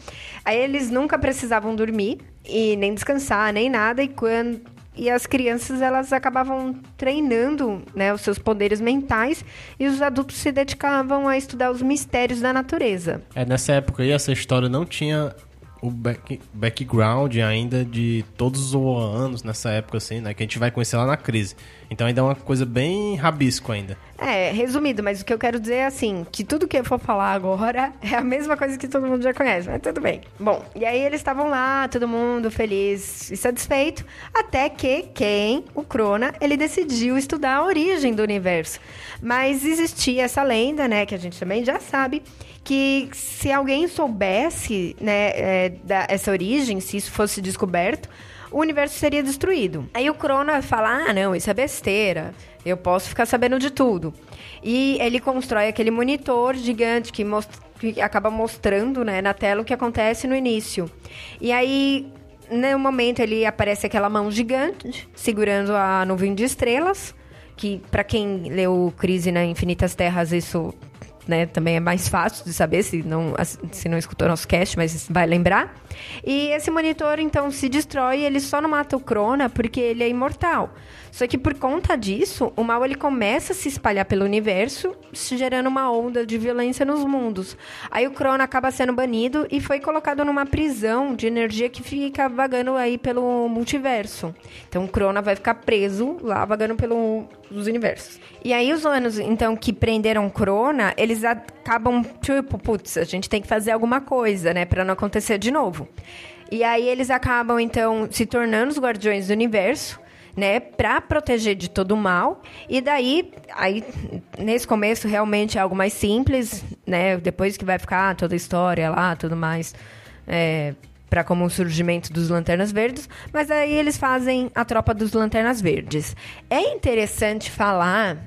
Aí eles nunca precisavam dormir e nem descansar, nem nada, e quando e as crianças elas acabavam treinando né, os seus poderes mentais e os adultos se dedicavam a estudar os mistérios da natureza. É, nessa época aí essa história não tinha o back, background ainda de todos os anos nessa época assim, né, que a gente vai conhecer lá na crise. Então ainda é uma coisa bem rabisco ainda. É, resumido, mas o que eu quero dizer é assim, que tudo que eu for falar agora <laughs> é a mesma coisa que todo mundo já conhece, mas tudo bem. Bom, e aí eles estavam lá, todo mundo feliz e satisfeito, até que quem, o Crona, ele decidiu estudar a origem do universo. Mas existia essa lenda, né, que a gente também já sabe, que se alguém soubesse, né, é, da, essa origem, se isso fosse descoberto, o universo seria destruído. Aí o Crona fala: ah, não, isso é besteira. Eu posso ficar sabendo de tudo. E ele constrói aquele monitor gigante que, most que acaba mostrando né, na tela o que acontece no início. E aí, no momento, ele aparece aquela mão gigante segurando a nuvem de estrelas. Que, para quem leu Crise na Infinitas Terras, isso né, também é mais fácil de saber se não, se não escutou nosso cast, mas vai lembrar. E esse monitor, então, se destrói ele só não mata o Crona porque ele é imortal. Só que por conta disso, o mal ele começa a se espalhar pelo universo, gerando uma onda de violência nos mundos. Aí o Crona acaba sendo banido e foi colocado numa prisão de energia que fica vagando aí pelo multiverso. Então o Crona vai ficar preso lá, vagando pelos universos. E aí os anos, então, que prenderam Crona, eles acabam, tipo, putz, a gente tem que fazer alguma coisa, né, para não acontecer de novo. E aí eles acabam, então, se tornando os guardiões do universo né, para proteger de todo o mal. E daí, aí nesse começo realmente é algo mais simples, né? Depois que vai ficar toda a história lá, tudo mais, é, para como o surgimento dos Lanternas Verdes, mas aí eles fazem a tropa dos Lanternas Verdes. É interessante falar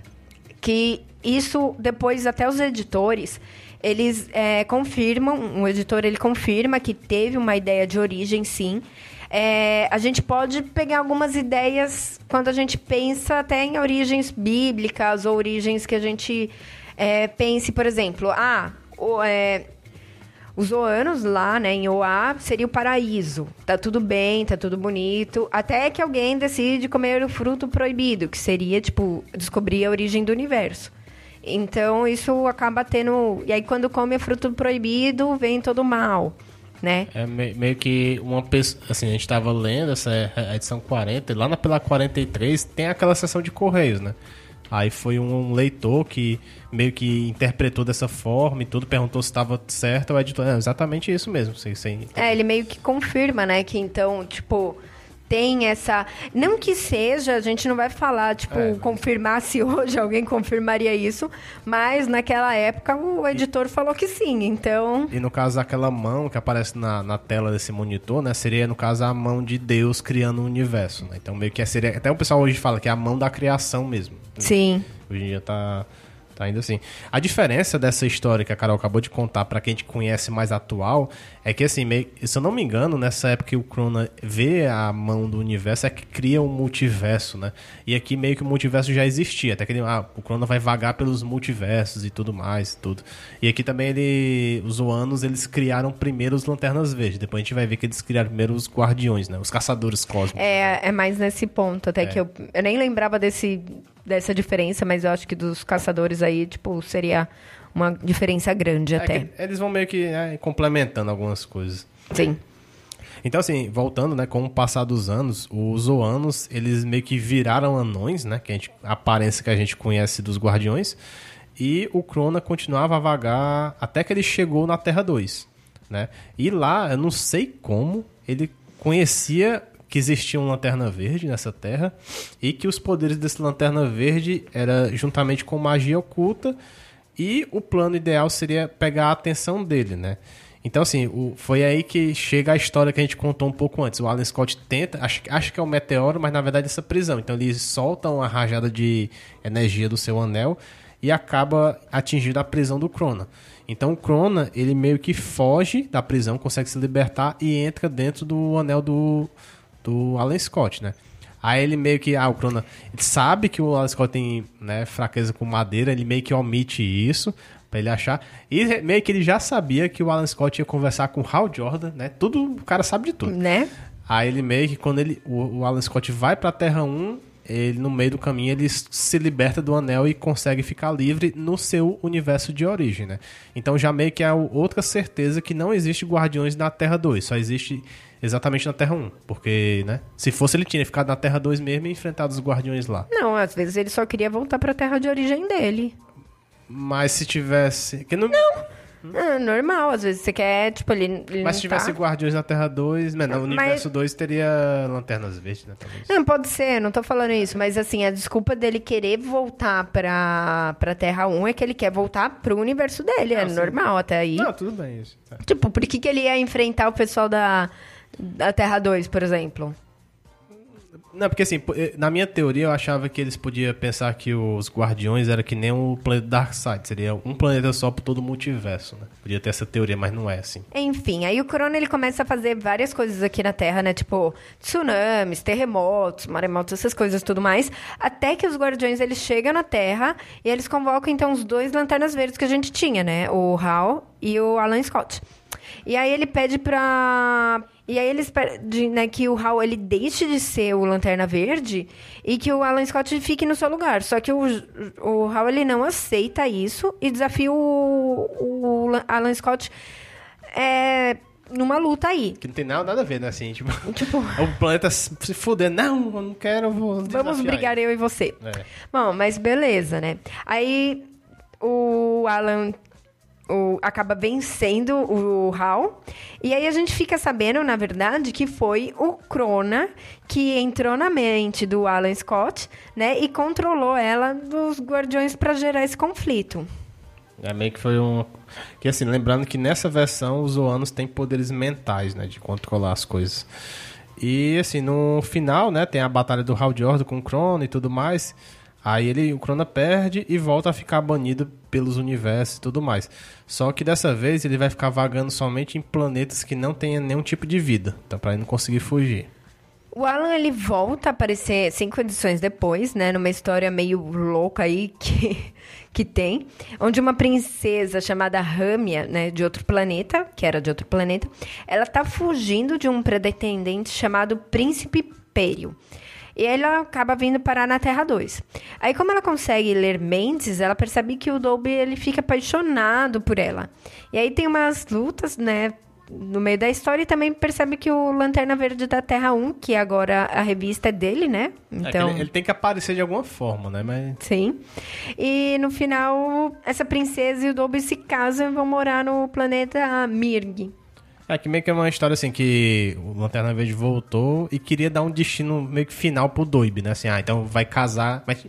que isso depois até os editores eles é, confirmam, o editor ele confirma que teve uma ideia de origem, sim. É, a gente pode pegar algumas ideias quando a gente pensa até em origens bíblicas ou origens que a gente é, pense, por exemplo, ah, o, é, os Oanos lá, né, em Oá, seria o paraíso. Tá tudo bem, tá tudo bonito. Até que alguém decide comer o fruto proibido, que seria, tipo, descobrir a origem do universo. Então, isso acaba tendo... E aí, quando come o fruto proibido, vem todo mal né? É meio que uma pessoa. Assim, a gente tava lendo essa é edição 40, e lá na pela 43 tem aquela seção de Correios, né? Aí foi um leitor que meio que interpretou dessa forma e tudo, perguntou se estava certo, o editor, é exatamente isso mesmo. Sem, sem... É, ele meio que confirma, né? Que então, tipo, tem essa. Não que seja, a gente não vai falar, tipo, é. confirmar se <laughs> hoje alguém confirmaria isso, mas naquela época o editor e... falou que sim, então. E no caso, aquela mão que aparece na, na tela desse monitor, né? Seria, no caso, a mão de Deus criando o universo, né? Então meio que seria. Até o pessoal hoje fala que é a mão da criação mesmo. Sim. Hoje em dia tá Tá ainda assim. A diferença dessa história que a Carol acabou de contar para quem a gente conhece mais atual é que, assim, meio, se eu não me engano, nessa época que o Crona vê a mão do universo, é que cria um multiverso, né? E aqui meio que o multiverso já existia. Até que ele, ah, o Crona vai vagar pelos multiversos e tudo mais, tudo. E aqui também ele, os Oanos, eles criaram primeiro os Lanternas Verdes. Depois a gente vai ver que eles criaram primeiro os Guardiões, né? Os Caçadores Cósmicos. É, é mais nesse ponto, até é. que eu, eu nem lembrava desse dessa diferença, mas eu acho que dos caçadores aí, tipo, seria uma diferença grande é até. eles vão meio que né, complementando algumas coisas. Sim. Então, assim, voltando, né, com o passar dos anos, os Zoanos, eles meio que viraram anões, né, que a, gente, a aparência que a gente conhece dos Guardiões, e o Crona continuava a vagar até que ele chegou na Terra 2, né? E lá, eu não sei como, ele conhecia que existia uma lanterna verde nessa terra e que os poderes desse lanterna verde era juntamente com magia oculta e o plano ideal seria pegar a atenção dele, né? Então, assim, o, foi aí que chega a história que a gente contou um pouco antes. O Alan Scott tenta, acho, acho que é o meteoro, mas na verdade é essa prisão. Então, eles soltam a rajada de energia do seu anel e acaba atingindo a prisão do Crona. Então, o Crona, ele meio que foge da prisão, consegue se libertar e entra dentro do anel do, do Alan Scott, né? Aí ele meio que, ah, o Crona, ele sabe que o Alan Scott tem né, fraqueza com madeira, ele meio que omite isso para ele achar. E meio que ele já sabia que o Alan Scott ia conversar com o Hal Jordan, né? Tudo, o cara sabe de tudo. Né? Aí ele meio que, quando ele, o, o Alan Scott vai pra Terra 1, ele no meio do caminho ele se liberta do anel e consegue ficar livre no seu universo de origem, né? Então já meio que é outra certeza que não existe Guardiões na Terra 2, só existe exatamente na Terra 1. Porque, né? Se fosse ele tinha ficado na Terra 2 mesmo e enfrentado os guardiões lá. Não, às vezes ele só queria voltar pra terra de origem dele. Mas se tivesse. Que não... não. É normal, às vezes você quer, tipo, ele. ele mas se tivesse tá... Guardiões na Terra 2, mas no universo 2 teria lanternas verdes, né? Talvez. Não, pode ser, não tô falando isso, mas assim, a desculpa dele querer voltar pra, pra Terra 1 é que ele quer voltar pro universo dele. Não, é sim. normal até aí. Não, tudo bem isso. Tá. Tipo, por que, que ele ia enfrentar o pessoal da da Terra 2, por exemplo. Não, porque assim, eh, na minha teoria eu achava que eles podiam pensar que os Guardiões era que nem o planeta Darkseid, seria um planeta só por todo o multiverso, né? Podia ter essa teoria, mas não é assim. Enfim, aí o Corona ele começa a fazer várias coisas aqui na Terra, né? Tipo, tsunamis, terremotos, maremotos, essas coisas tudo mais, até que os Guardiões eles chegam na Terra e eles convocam então os dois lanternas verdes que a gente tinha, né? O Hal e o Alan Scott. E aí ele pede pra e aí eles pedem né, que o Hal ele deixe de ser o Lanterna Verde e que o Alan Scott fique no seu lugar. Só que o, o Hal ele não aceita isso e desafia o, o Alan Scott é, numa luta aí. Que não tem nada, nada a ver, né? Assim, tipo, <laughs> tipo o <laughs> planeta se fuder. Não, eu não quero, vou Vamos brigar eu e você. É. Bom, mas beleza, né? Aí o Alan o, acaba vencendo o Hal. E aí a gente fica sabendo, na verdade, que foi o Crona que entrou na mente do Alan Scott, né? E controlou ela dos Guardiões para gerar esse conflito. É meio que foi um. Que assim, lembrando que nessa versão os Zoanos têm poderes mentais, né? De controlar as coisas. E assim, no final, né, tem a batalha do Hal Jordan com o Crono e tudo mais. Aí ele, o Crona perde e volta a ficar banido pelos universos e tudo mais. Só que dessa vez ele vai ficar vagando somente em planetas que não tenham nenhum tipo de vida. Então pra ele não conseguir fugir. O Alan ele volta a aparecer cinco edições depois, né, numa história meio louca aí <laughs> que, que tem, onde uma princesa chamada Ramia, né, de outro planeta, que era de outro planeta, ela tá fugindo de um pretendente chamado Príncipe Pério. E ela acaba vindo parar na Terra 2. Aí, como ela consegue ler mentes, ela percebe que o Dolby ele fica apaixonado por ela. E aí tem umas lutas, né? No meio da história e também percebe que o Lanterna Verde da Terra 1, que agora a revista é dele, né? Então... É ele, ele, tem que aparecer de alguma forma, né? Mas... Sim. E no final, essa princesa e o Dolby se casam e vão morar no planeta Mirg. É que meio que é uma história assim que o Lanterna Verde voltou e queria dar um destino meio que final pro Doib, né? Assim, ah, então vai casar. Mas.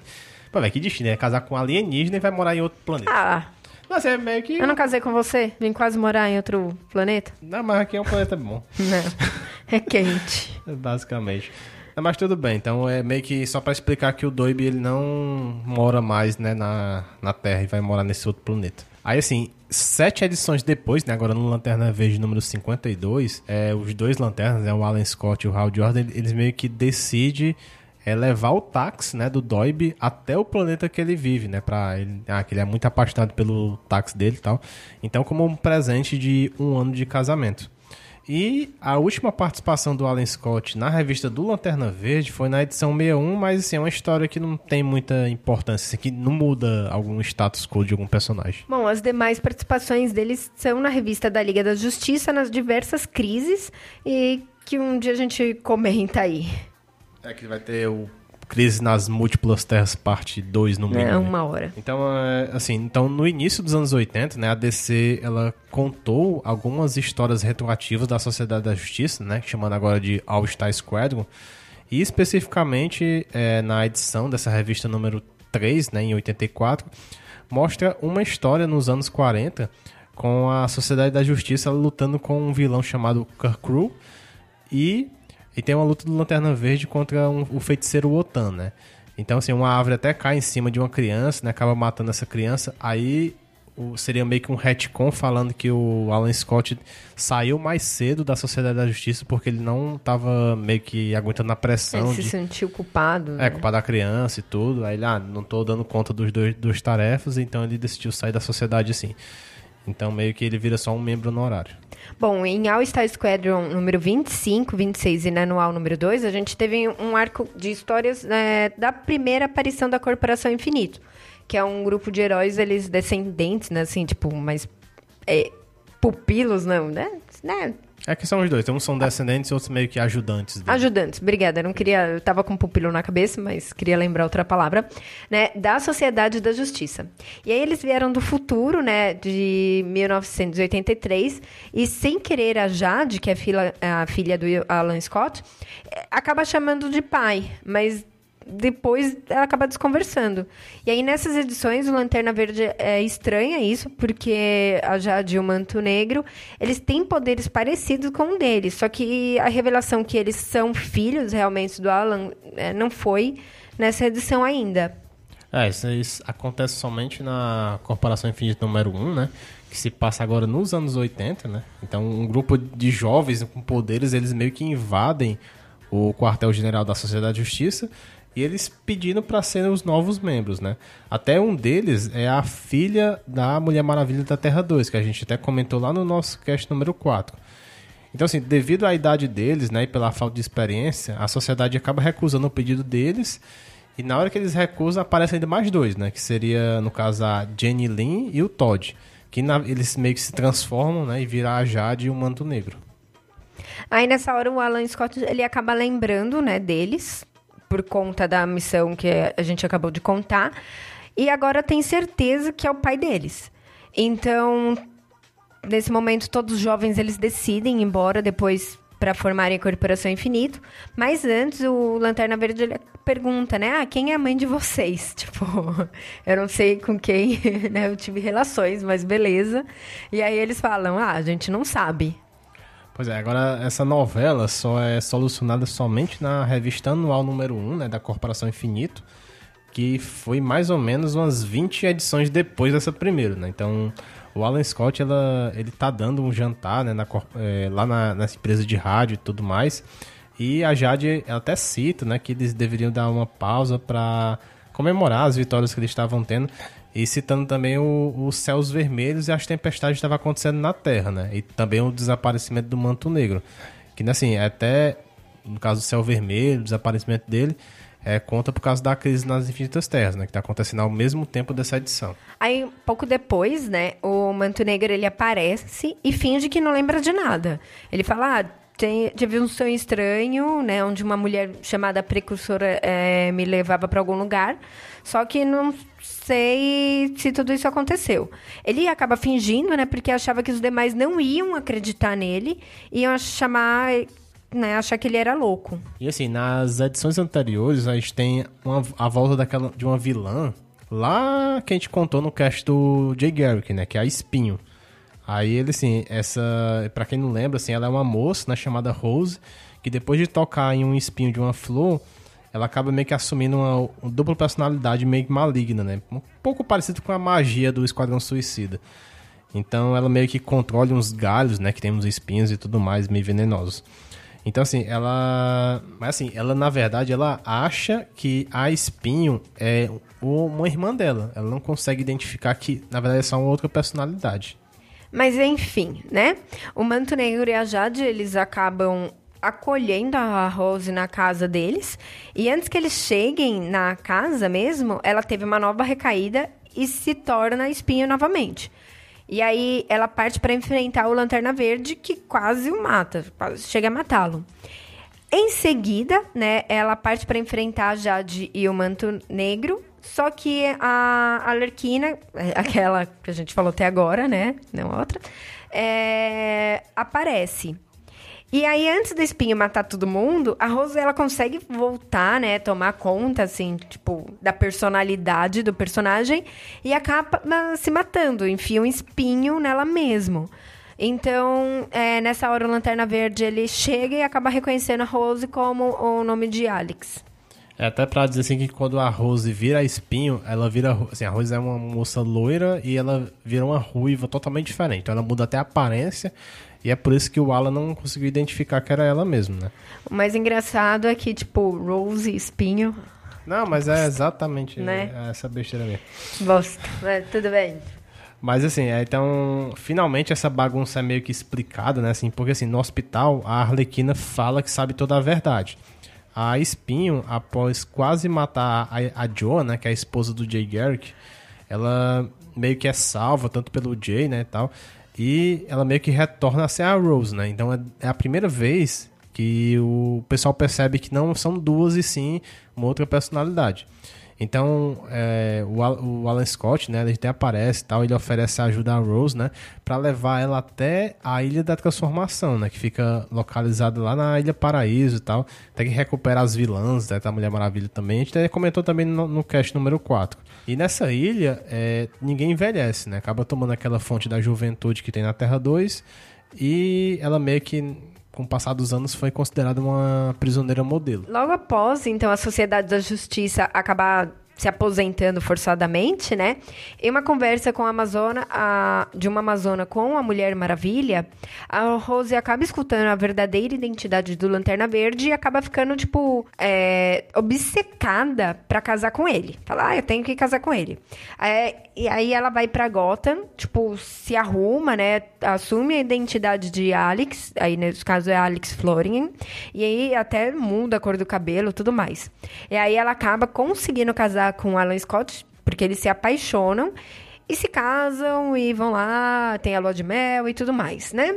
Pô, velho, que destino? É casar com um alienígena e vai morar em outro planeta. Ah. Mas é meio que. Eu não casei com você? Vim quase morar em outro planeta? Não, mas aqui é um planeta bom. <laughs> não. É quente. Basicamente. Mas tudo bem, então é meio que só para explicar que o Doib ele não mora mais né, na, na Terra e vai morar nesse outro planeta. Aí assim, sete edições depois, né, agora no Lanterna Verde número 52, é, os dois lanternas, né, o Alan Scott e o Hal Jordan, eles meio que decidem é levar o táxi, né, do Doib até o planeta que ele vive, né, para ele, ah, que ele é muito apaixonado pelo táxi dele e tal. Então, como um presente de um ano de casamento. E a última participação do Alan Scott na revista do Lanterna Verde foi na edição 61, mas assim, é uma história que não tem muita importância, assim, que não muda algum status quo de algum personagem. Bom, as demais participações deles são na revista da Liga da Justiça, nas diversas crises, e que um dia a gente comenta aí. É que vai ter o Crise nas Múltiplas Terras, parte 2 no mínimo. É, uma hora. Então, é, assim, então no início dos anos 80, né, a DC, ela contou algumas histórias retroativas da Sociedade da Justiça, né, chamando agora de All Star Squadron, e especificamente é, na edição dessa revista número 3, né, em 84, mostra uma história nos anos 40 com a Sociedade da Justiça lutando com um vilão chamado Kirkru e e tem uma luta do Lanterna Verde contra um, o feiticeiro Wotan, né? Então, assim, uma árvore até cai em cima de uma criança, né? Acaba matando essa criança. Aí o, seria meio que um retcon falando que o Alan Scott saiu mais cedo da Sociedade da Justiça porque ele não estava meio que aguentando a pressão. Ele de, se sentiu culpado. É, né? culpado da criança e tudo. Aí ele, ah, não tô dando conta dos dois dos tarefas, então ele decidiu sair da sociedade assim. Então meio que ele vira só um membro honorário. Bom, em All Star Squadron número 25, 26 e na anual número 2, a gente teve um arco de histórias é, da primeira aparição da Corporação Infinito, que é um grupo de heróis, eles descendentes, né, assim, tipo, mas é, pupilos, não, né? né? É que são os dois. Uns são descendentes e outros meio que ajudantes. Dele. Ajudantes, obrigada. Eu não queria. Eu tava com pupilo na cabeça, mas queria lembrar outra palavra. Né? Da Sociedade da Justiça. E aí eles vieram do futuro, né? De 1983. E sem querer a Jade, que é a filha, a filha do Alan Scott, eh, acaba chamando de pai. Mas depois ela acaba desconversando. E aí, nessas edições, o Lanterna Verde é estranha isso, porque a Jade e o Manto Negro, eles têm poderes parecidos com um deles, só que a revelação que eles são filhos realmente do Alan é, não foi nessa edição ainda. É, isso, isso, acontece somente na Corporação Infinita número 1, né? Que se passa agora nos anos 80, né? Então, um grupo de jovens com poderes, eles meio que invadem o quartel-general da Sociedade de Justiça e eles pedindo para serem os novos membros, né? Até um deles é a filha da Mulher Maravilha da Terra 2, que a gente até comentou lá no nosso cast número 4. Então, assim, devido à idade deles, né, e pela falta de experiência, a sociedade acaba recusando o pedido deles. E na hora que eles recusam, aparecem ainda mais dois, né? Que seria, no caso, a Jenny Lynn e o Todd. Que na, eles meio que se transformam, né? E viram a Jade e o Manto Negro. Aí nessa hora o Alan Scott ele acaba lembrando, né, deles, por conta da missão que a gente acabou de contar. E agora tem certeza que é o pai deles. Então, nesse momento, todos os jovens eles decidem ir embora depois para formarem a Corporação Infinito. Mas antes, o Lanterna Verde pergunta, né? Ah, quem é a mãe de vocês? <laughs> Tipo, eu não sei com quem <laughs> né, eu tive relações, mas beleza. E aí eles falam, ah, a gente não sabe. Pois é, agora essa novela só é solucionada somente na revista anual número 1, né, da Corporação Infinito, que foi mais ou menos umas 20 edições depois dessa primeira, né? Então, o Alan Scott, ela, ele tá dando um jantar, né, na, é, lá na, nessa empresa de rádio e tudo mais, e a Jade até cita, né, que eles deveriam dar uma pausa para comemorar as vitórias que eles estavam tendo. E citando também os céus vermelhos e as tempestades que estavam acontecendo na Terra, né? E também o desaparecimento do manto negro. Que, assim, até no caso do céu vermelho, o desaparecimento dele, é, conta por causa da crise nas infinitas terras, né? Que está acontecendo ao mesmo tempo dessa edição. Aí, pouco depois, né, o Manto Negro ele aparece e finge que não lembra de nada. Ele fala, ah, tem, tive um sonho estranho, né, onde uma mulher chamada precursora é, me levava para algum lugar, só que não sei se tudo isso aconteceu. Ele acaba fingindo, né, porque achava que os demais não iam acreditar nele, iam chamar, né, achar que ele era louco. E assim, nas edições anteriores, a gente tem uma, a volta daquela, de uma vilã, lá que a gente contou no cast do Jay Garrick, né, que é a Espinho. Aí ele, assim, essa. para quem não lembra, assim, ela é uma moça, né, chamada Rose, que depois de tocar em um espinho de uma flor, ela acaba meio que assumindo uma, uma dupla personalidade meio maligna, né? Um pouco parecido com a magia do Esquadrão Suicida. Então ela meio que controla uns galhos, né? Que tem uns espinhos e tudo mais, meio venenosos. Então, assim, ela. Mas assim, ela na verdade ela acha que a espinho é uma irmã dela. Ela não consegue identificar que, na verdade, é só uma outra personalidade. Mas enfim, né? O Manto Negro e a Jade, eles acabam acolhendo a Rose na casa deles. E antes que eles cheguem na casa mesmo, ela teve uma nova recaída e se torna espinho novamente. E aí ela parte para enfrentar o Lanterna Verde, que quase o mata, quase chega a matá-lo. Em seguida, né, ela parte para enfrentar a Jade e o Manto Negro, só que a Alerquina, é, aquela que a gente falou até agora, né? Não outra, é, aparece. E aí, antes do espinho matar todo mundo, a Rose, ela consegue voltar, né? Tomar conta, assim, tipo, da personalidade do personagem e acaba se matando. Enfia um espinho nela mesmo. Então, é, nessa hora, o Lanterna Verde, ele chega e acaba reconhecendo a Rose como o nome de Alex. É até pra dizer assim que quando a Rose vira espinho, ela vira. Assim, a Rose é uma moça loira e ela vira uma ruiva totalmente diferente. Então ela muda até a aparência. E é por isso que o Alan não conseguiu identificar que era ela mesmo, né? O mais engraçado é que, tipo, Rose espinho. Não, mas é exatamente né? essa besteira mesmo. Bosta, é, tudo bem. Mas assim, é, então, finalmente essa bagunça é meio que explicada, né? Assim, porque assim, no hospital, a Arlequina fala que sabe toda a verdade a Espinho, após quase matar a, a né, que é a esposa do Jay Garrick, ela meio que é salva, tanto pelo Jay, né, e tal, e ela meio que retorna a ser a Rose, né, então é, é a primeira vez que o pessoal percebe que não são duas e sim uma outra personalidade. Então, é, o, o, Alan Scott, né, ele até aparece tal, ele oferece ajuda a Rose, né, para levar ela até a Ilha da Transformação, né, que fica localizada lá na Ilha Paraíso e tal. Tem que recuperar as vilãs né, da Mulher Maravilha também. A gente até comentou também no, no cast número 4. E nessa ilha, é, ninguém envelhece, né, acaba tomando aquela fonte da juventude que tem na Terra 2 e ela meio que com o passar dos anos, foi considerada uma prisioneira modelo. Logo após, então, a Sociedade da Justiça acabar se aposentando forçadamente, né? Em uma conversa com a Amazona, a, de uma Amazona com a Mulher Maravilha, a Rose acaba escutando a verdadeira identidade do Lanterna Verde e acaba ficando, tipo, é, obcecada para casar com ele. Fala, ah, eu tenho que casar com ele. É, e aí ela vai pra Gotham, tipo, se arruma, né? Assume a identidade de Alex, aí nesse caso é Alex Florian, e aí até muda a cor do cabelo tudo mais. E aí ela acaba conseguindo casar com Alan Scott, porque eles se apaixonam e se casam e vão lá, tem a lua de mel e tudo mais, né?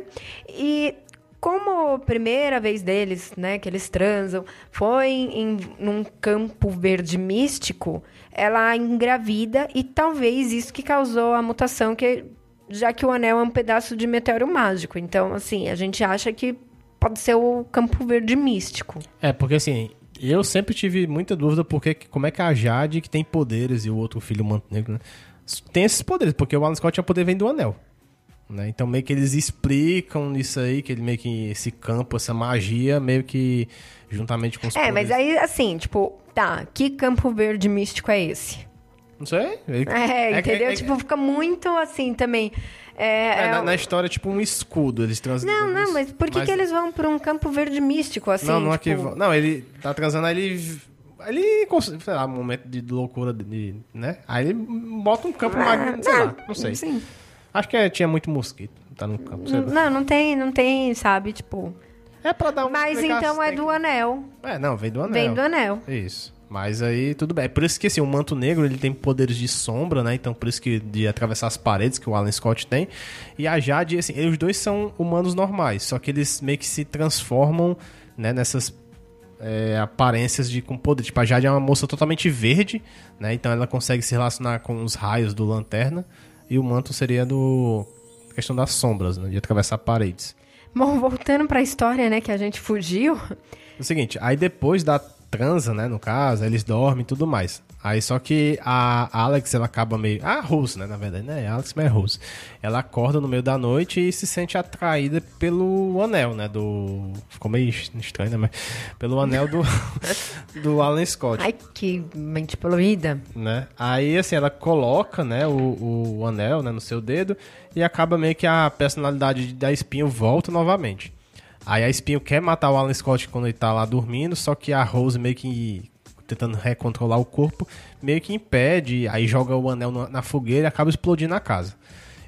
E como a primeira vez deles, né, que eles transam, foi em, num campo verde místico, ela engravida e talvez isso que causou a mutação, que já que o anel é um pedaço de meteoro mágico. Então, assim, a gente acha que pode ser o Campo Verde místico. É, porque assim, eu sempre tive muita dúvida porque como é que a Jade, que tem poderes, e o outro filho, o Manto Negro, né, tem esses poderes, porque o Alan Scott tinha poder vem do anel. Né? Então meio que eles explicam isso aí, que ele meio que esse campo, essa magia, meio que juntamente com os É, poderes. mas aí, assim, tipo, tá, que Campo Verde místico é esse? Não sei. Ele- É, é- entendeu? é- tipo, fica muito assim também. É, é, é na, na história, tipo um escudo. Eles trans... Não, não, mas por que, que eles vão pra um Campo Verde místico, assim? Não, não é que. tipo... Não, ele tá transando, aí ele. Ele, sei lá, um momento de loucura, de, né? Aí ele bota um campo magnético, sei lá, não sei. Ah, Sim. Acho que é- tinha muito mosquito, tá no campo, sei lá. Não, não tem, não tem, sabe, tipo... É pra dar uma Mas então é do anel. É, não, vem do anel. Vem do anel. Isso. Mas aí tudo bem. É por isso que assim, o manto negro ele tem poderes de sombra, né? Então por isso que de atravessar as paredes que o Alan Scott tem. E a Jade, assim, eles- os dois são humanos normais, só que eles meio que se transformam, né, nessas é, aparências de com poder. Tipo, a Jade é uma moça totalmente verde, né? Então ela consegue se relacionar com os raios do lanterna. E o manto seria do. questão das sombras, né? De atravessar paredes. Bom, voltando pra história, né, que a gente fugiu. É o seguinte, aí depois da transa, né, no caso, eles dormem e tudo mais. Aí só que a Alex, ela acaba meio... A Rose, né, na verdade, né? Alex, mas é Rose. Ela acorda no meio da noite e se sente atraída pelo anel, né, do... Ficou meio estranho, né, mas... Pelo anel do... <laughs> do Alan Scott, Ai, que mente poluída. né? Aí, assim, ela coloca, né, o, o anel, né, no seu dedo e acaba meio que a personalidade da Espinho volta novamente. Aí a Espinho quer matar o Alan Scott quando ele tá lá dormindo, só que a Rose meio que tentando recontrolar o corpo, meio que impede, aí joga o anel na, fogueira e acaba explodindo a casa.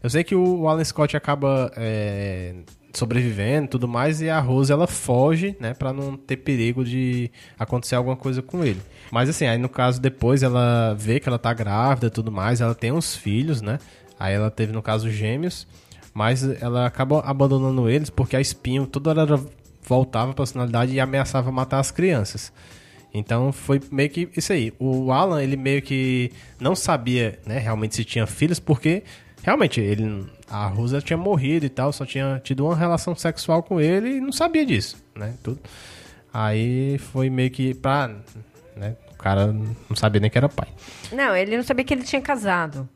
Eu sei que o Alan Scott acaba é, sobrevivendo tudo mais, e a Rose ela foge, né, pra não ter perigo de acontecer alguma coisa com ele. Mas assim, aí no caso depois ela vê que ela tá grávida tudo mais, ela tem uns filhos, né, aí ela teve no caso gêmeos, mas ela acaba abandonando eles porque a Espinho toda hora voltava pra personalidade e ameaçava matar as crianças. Então foi meio que isso aí. O Alan, ele meio que não sabia, né, realmente se tinha filhos, porque realmente ele a Rosa tinha morrido e tal, só tinha tido uma relação sexual com ele e não sabia disso, né? Tudo. Aí foi meio que pra, né, o cara não sabia nem que era pai. Não, ele não sabia que ele tinha casado.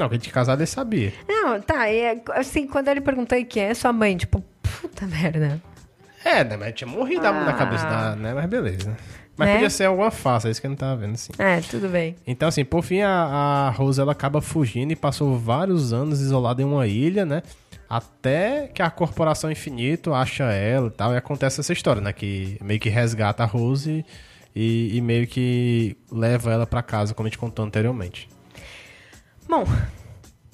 Não, que ele tinha casado ele sabia. Não, tá, é, assim, quando ele perguntou aí quem é sua mãe, tipo, puta merda. É, né, mas tinha morrido Ah. na cabeça da, né, mas beleza. Mas Né? podia ser alguma farsa, é isso que eu não tava vendo assim. É, tudo bem. Então, assim, por fim, a, a Rose ela acaba fugindo e passou vários anos isolada em uma ilha, né? Até que a Corporação Infinito acha ela e tal, e acontece essa história, né? Que meio que resgata a Rose e, e meio que leva ela pra casa, como a gente contou anteriormente. Bom,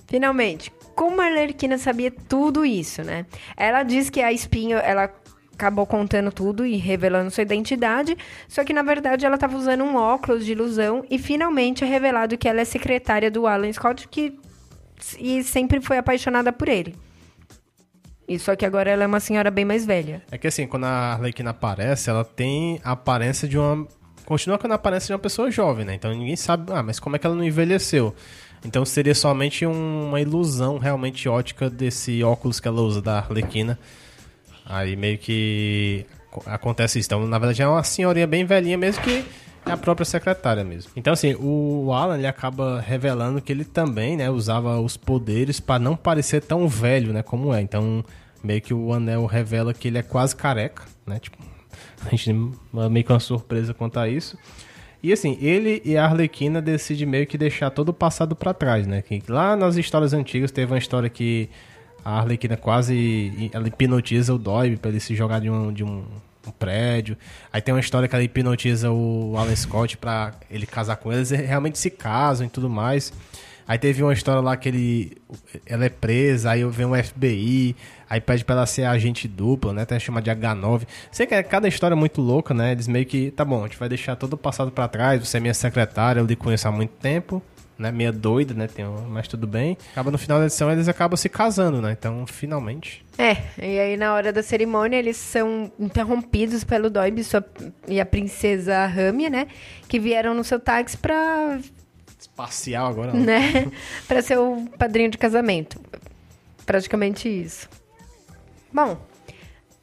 finalmente, como a Arlequina sabia tudo isso, né? Ela diz que a Espinho, ela acabou contando tudo e revelando sua identidade, só que na verdade ela estava usando um óculos de ilusão e finalmente é revelado que ela é secretária do Alan Scott que e sempre foi apaixonada por ele. E só que agora ela é uma senhora bem mais velha. É que assim, quando a Arlequina aparece, ela tem a aparência de uma. Continua com a aparência de uma pessoa jovem, né? Então ninguém sabe, ah, mas como é que ela não envelheceu? Então seria somente um- uma ilusão realmente ótica desse óculos que ela usa da Arlequina. Aí meio que co- acontece isso. Então, na verdade, é uma senhorinha bem velhinha mesmo que é a própria secretária mesmo. Então, assim, o Alan ele acaba revelando que ele também, né, usava os poderes para não parecer tão velho, né, como é. Então, meio que o anel revela que ele é quase careca, né? Tipo, <laughs> a gente meio que uma surpresa quanto a isso. E assim, ele e a Arlequina decidem meio que deixar todo o passado pra trás, né? Que lá nas histórias antigas teve uma história que a Arlequina quase ela hipnotiza o Dobby pra ele se jogar de um, de um, um prédio. Aí tem uma história que ela hipnotiza o Alan Scott pra ele casar com eles. Eles realmente se casam e tudo mais. Aí teve uma história lá que ele, ela é presa, aí vem um FBI, aí pede pra ela ser agente dupla, né? Até chama de H9. Sei que é cada história é muito louca, né? Eles meio que, tá bom, a gente vai deixar todo o passado pra trás, você é minha secretária, eu lhe conheço há muito tempo, né? Meia doida, né? Tem mas tudo bem. Acaba no final da edição, eles acabam se casando, né? Então, finalmente. É, e aí na hora da cerimônia eles são interrompidos pelo Doib e a princesa Ramia, né? Que vieram no seu táxi pra, Espacial agora. né? né? <laughs> pra ser o padrinho de casamento. Praticamente isso. Bom,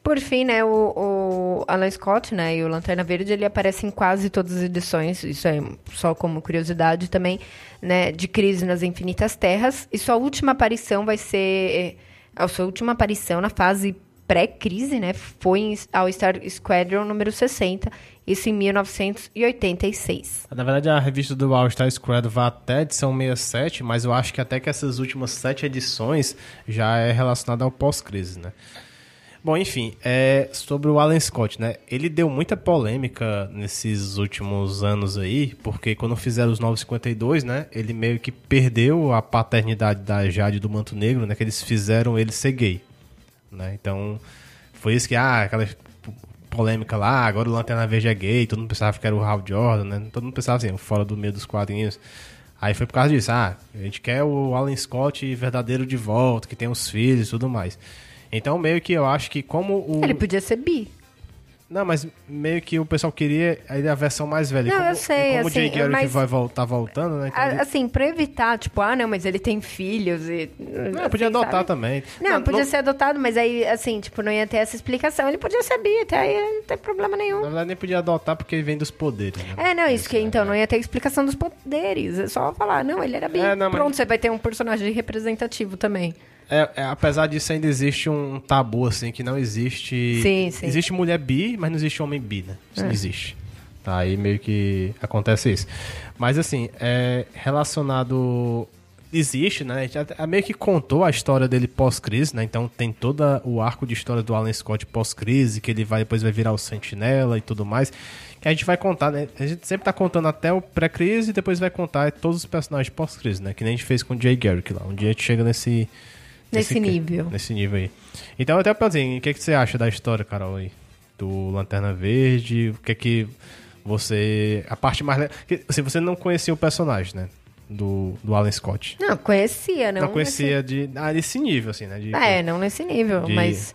Por fim, né, o, o Alan Scott, né, e o Lanterna Verde, ele aparece em quase todas as edições, isso é só como curiosidade também, né, de Crise nas Infinitas Terras, e sua última aparição vai ser, a sua última aparição na fase pré-crise, né, foi em, ao Star Squadron número 60, isso em 1986. Na verdade, a revista do All Star Squadron vai até a edição 67, mas eu acho que até que essas últimas sete edições já é relacionada ao pós-crise, né. Bom, enfim, é sobre o Alan Scott, né? Ele deu muita polêmica nesses últimos anos aí, porque quando fizeram os 952, né? Ele meio que perdeu a paternidade da Jade do Manto Negro, né? Que eles fizeram ele ser gay, né? Então, foi isso que, ah, aquela polêmica lá, agora o Lanterna Verde é gay, todo mundo pensava que era o Hal Jordan, né? Todo mundo pensava assim, fora do meio dos quadrinhos. Aí foi por causa disso, ah, a gente quer o Alan Scott verdadeiro de volta, que tem os filhos e tudo mais. Então, meio que eu acho que como o. Ele podia ser bi. Não, mas meio que o pessoal queria aí a versão mais velha. Não, como, eu sei, como assim, o Jay Garrick mas- vai voltar voltando, né? então ele- Assim, pra evitar, tipo, ah, não, mas ele tem filhos e... Não, podia assim, adotar sabe? também. Não, podia ser adotado, mas aí, assim, tipo, não ia ter essa explicação. Ele podia ser bi, até aí não tem problema nenhum. Na verdade, nem podia adotar porque vem dos poderes, né? É, não, isso que então não ia ter explicação dos poderes. É só falar, não, ele era bi. É, não, mas- Pronto, você vai ter um personagem representativo também. É, é, apesar disso, ainda existe um tabu, assim, que não existe. Sim, sim. Existe mulher bi, mas não existe homem bi, né? Isso não existe. Tá, aí meio que acontece isso. Mas assim, é relacionado. Existe, né? É meio que contou a história dele pós-crise, né? Então tem todo o arco de história do Alan Scott pós-crise, que ele vai depois vai virar o Sentinela e tudo mais. Que a gente vai contar, né? A gente sempre tá contando até o pré-crise e depois vai contar todos os personagens pós-crise, né? Que nem a gente fez com o Jay Garrick lá. Um dia a gente chega nesse. Nesse nível. Nesse nível aí. Então, até pra assim, o que, que você acha da história, Carol, aí? Do Lanterna Verde? O que é que você. A parte mais. que, Assim, você não conhecia o personagem, né? Do, do Alan Scott. Não, conhecia, não. Não, conhecia de. Ah, desse nível, assim, né? De, nesse- É, não nesse nível, De- mas.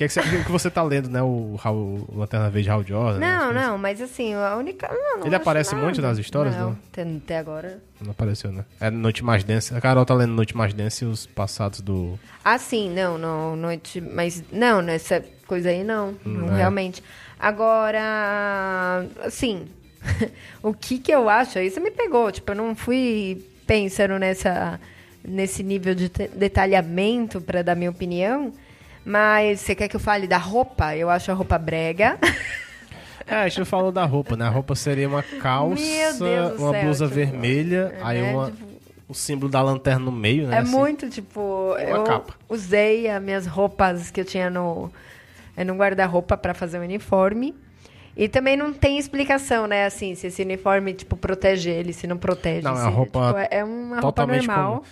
O que, é que, você, o que você tá lendo, né? O, Hal- o Lanterna Verde Hal Jordan? né? Não, não, mas assim, a única. Não, não Ele aparece nada. muito nas histórias, não? não? Até, agora. Não apareceu, né? É Noite Mais Densa. A Carol tá lendo Noite Mais Densa e os passados do. Ah, sim, não, não, noite. Mas não, nessa coisa aí não. não é. realmente. Agora, assim, <laughs> o que que eu acho? Aí você me pegou, tipo, eu não fui pensando nessa, nesse nível de detalhamento para dar minha opinião. Mas você quer que eu fale da roupa? Eu acho a roupa brega. É, a gente não falou da roupa, né? A roupa seria uma calça, uma céu, blusa tipo, vermelha, é, aí né, uma, tipo- o símbolo da lanterna no meio, né? É assim. muito, tipo, eu capa. usei as minhas roupas que eu tinha no, é, no guarda-roupa para fazer o uniforme. E também não tem explicação, né, assim, se esse uniforme, tipo, protege ele, se não protege. Não, é uma roupa tipo, é- é uma roupa normal, comum.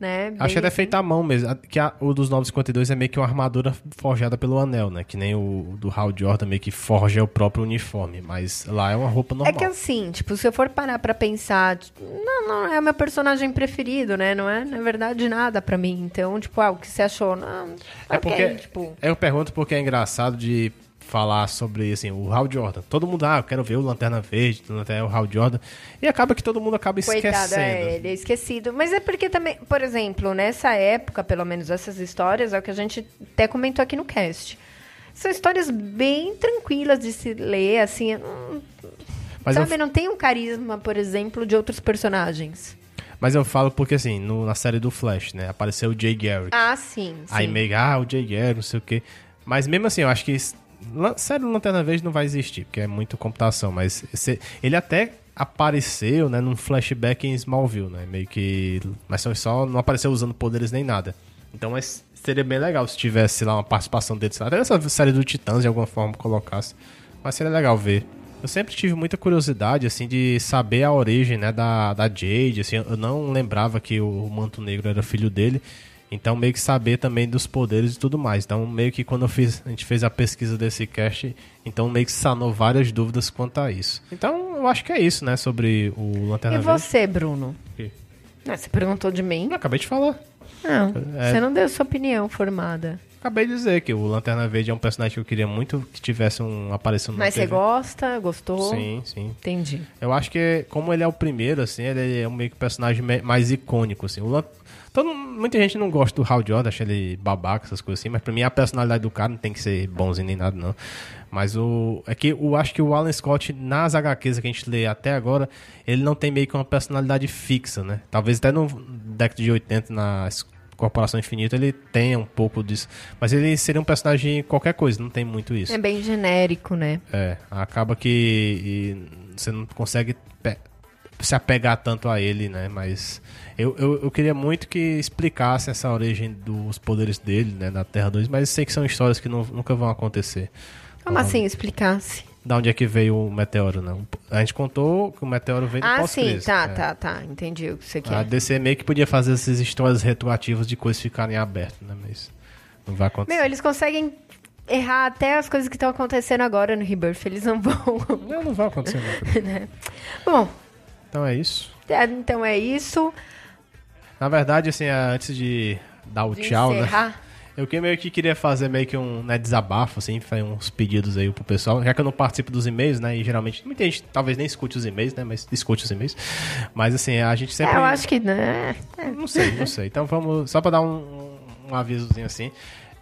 Né? Acho que bem até feita à mão mesmo. Que a- o dos 952 é meio que uma armadura forjada pelo anel, né? Que nem o, o do Hal Jordan meio que forja o próprio uniforme. Mas lá é uma roupa normal. É que assim, tipo, se eu for parar pra pensar, tipo, não, não é o meu personagem preferido, né? Não é, na verdade, nada pra mim. Então, tipo, ah, o que você achou? Não, É ok, porque tipo... eu pergunto porque é engraçado de falar sobre assim, o Hal Jordan. Todo mundo, ah, eu quero ver o Lanterna Verde, até o Hal Jordan. E acaba que todo mundo acaba Coitado, esquecendo. é, ele é esquecido. Mas é porque também, por exemplo, nessa época, pelo menos essas histórias, é o que a gente até comentou aqui no cast. São histórias bem tranquilas de se ler, assim. hum, Mas eu sabe, não tem um carisma, por exemplo, de outros personagens. Mas eu falo porque, assim, no- na série do Flash, né? Apareceu o Jay Garrick. Ah, sim. sim. Aí meio, ah, o Jay Garrick, não sei o quê. Mas mesmo assim, eu acho que... s- lan- Série do Lanterna Verde não vai existir, porque é muito computação. Mas se- ele até apareceu, né, num flashback em Smallville, né? Meio que... Mas só- não apareceu usando poderes nem nada. Então mas seria bem legal se tivesse lá uma participação dele. Até essa série do Titãs, de alguma forma, colocasse. Mas seria legal ver. Eu sempre tive muita curiosidade, assim, de saber a origem, né, da, da Jade, assim, eu não lembrava que o Manto Negro era filho dele, então meio que saber também dos poderes e tudo mais. Então meio que quando fiz, a gente fez a pesquisa desse cast, então meio que sanou várias dúvidas quanto a isso. Então eu acho que é isso, né, sobre o Lanterna E Verde. você, Bruno? quê? Ah, você perguntou de mim? Eu acabei de falar. Não, É. você não deu sua opinião formada. Acabei de dizer que o Lanterna Verde é um personagem que eu queria muito que tivesse um aparição no Mas você gosta, gostou? Sim, sim. Entendi. Eu acho que, como ele é o primeiro, assim, ele é um meio que personagem mais icônico, assim. O Todo, muita gente não gosta do Hal Jordan, acha ele babaca, essas coisas assim, mas pra mim a personalidade do cara não tem que ser bonzinho nem nada, não. Mas o. É que eu acho que o Alan Scott, nas HQs que a gente lê até agora, ele não tem meio que uma personalidade fixa, né? Talvez até no década de 80, na Corporação Infinita, ele tenha um pouco disso. Mas ele seria um personagem qualquer coisa, não tem muito isso. É bem genérico, né? É, acaba que você não consegue se apegar tanto a ele, né? Mas eu, eu, eu queria muito que explicasse essa origem dos poderes dele, né? Na Terra 2, mas sei que são histórias que não- nunca vão acontecer. Como assim, explicasse? Da onde é que veio o meteoro, né? A gente contou que o meteoro veio do Ah, sim, pós-crise. tá, é. tá, tá. Entendi o que você A quer. DC meio que podia fazer essas histórias retroativas de coisas ficarem abertas, né? Mas não vai acontecer. Meu, eles conseguem errar até as coisas que estão acontecendo agora no Rebirth. Eles não vão. <laughs> Não, não vai acontecer nada. <laughs> Bom, Então é isso. é, então é isso. Na verdade, assim, é, antes de dar o De tchau, né? <laughs> Eu que meio que queria fazer meio que um né, desabafo, assim, fazer uns pedidos aí pro pessoal, já que eu não participo dos e-mails, né? E geralmente muita gente talvez nem escute os e-mails, né? Mas escute os e-mails. Mas assim, a gente sempre. É, eu acho que, né? Não sei, não sei. Então vamos. Só pra dar um, um avisozinho assim.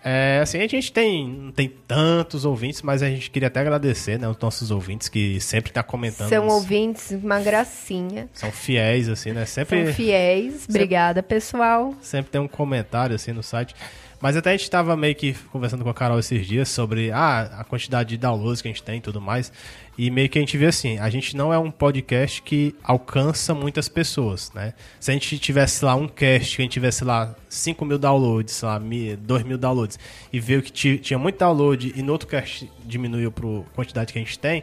É, assim, a gente tem, não tem tantos ouvintes, mas a gente queria até agradecer, né? Os nossos ouvintes que sempre tá comentando. São nos- ouvintes, uma gracinha. São fiéis, assim, né? Sempre. São fiéis. Obrigada, pessoal. Sempre tem um comentário assim no site. Mas até a gente tava meio que conversando com a Carol esses dias sobre ah, a quantidade de downloads que a gente tem e tudo mais. E meio que a gente vê assim, a gente não é um podcast que alcança muitas pessoas, né? Se a gente tivesse lá um cast, que a gente tivesse lá 5 mil downloads, sei lá, 2 mil downloads, e veio que ti- tinha muito download e no outro cast diminuiu pro quantidade que a gente tem,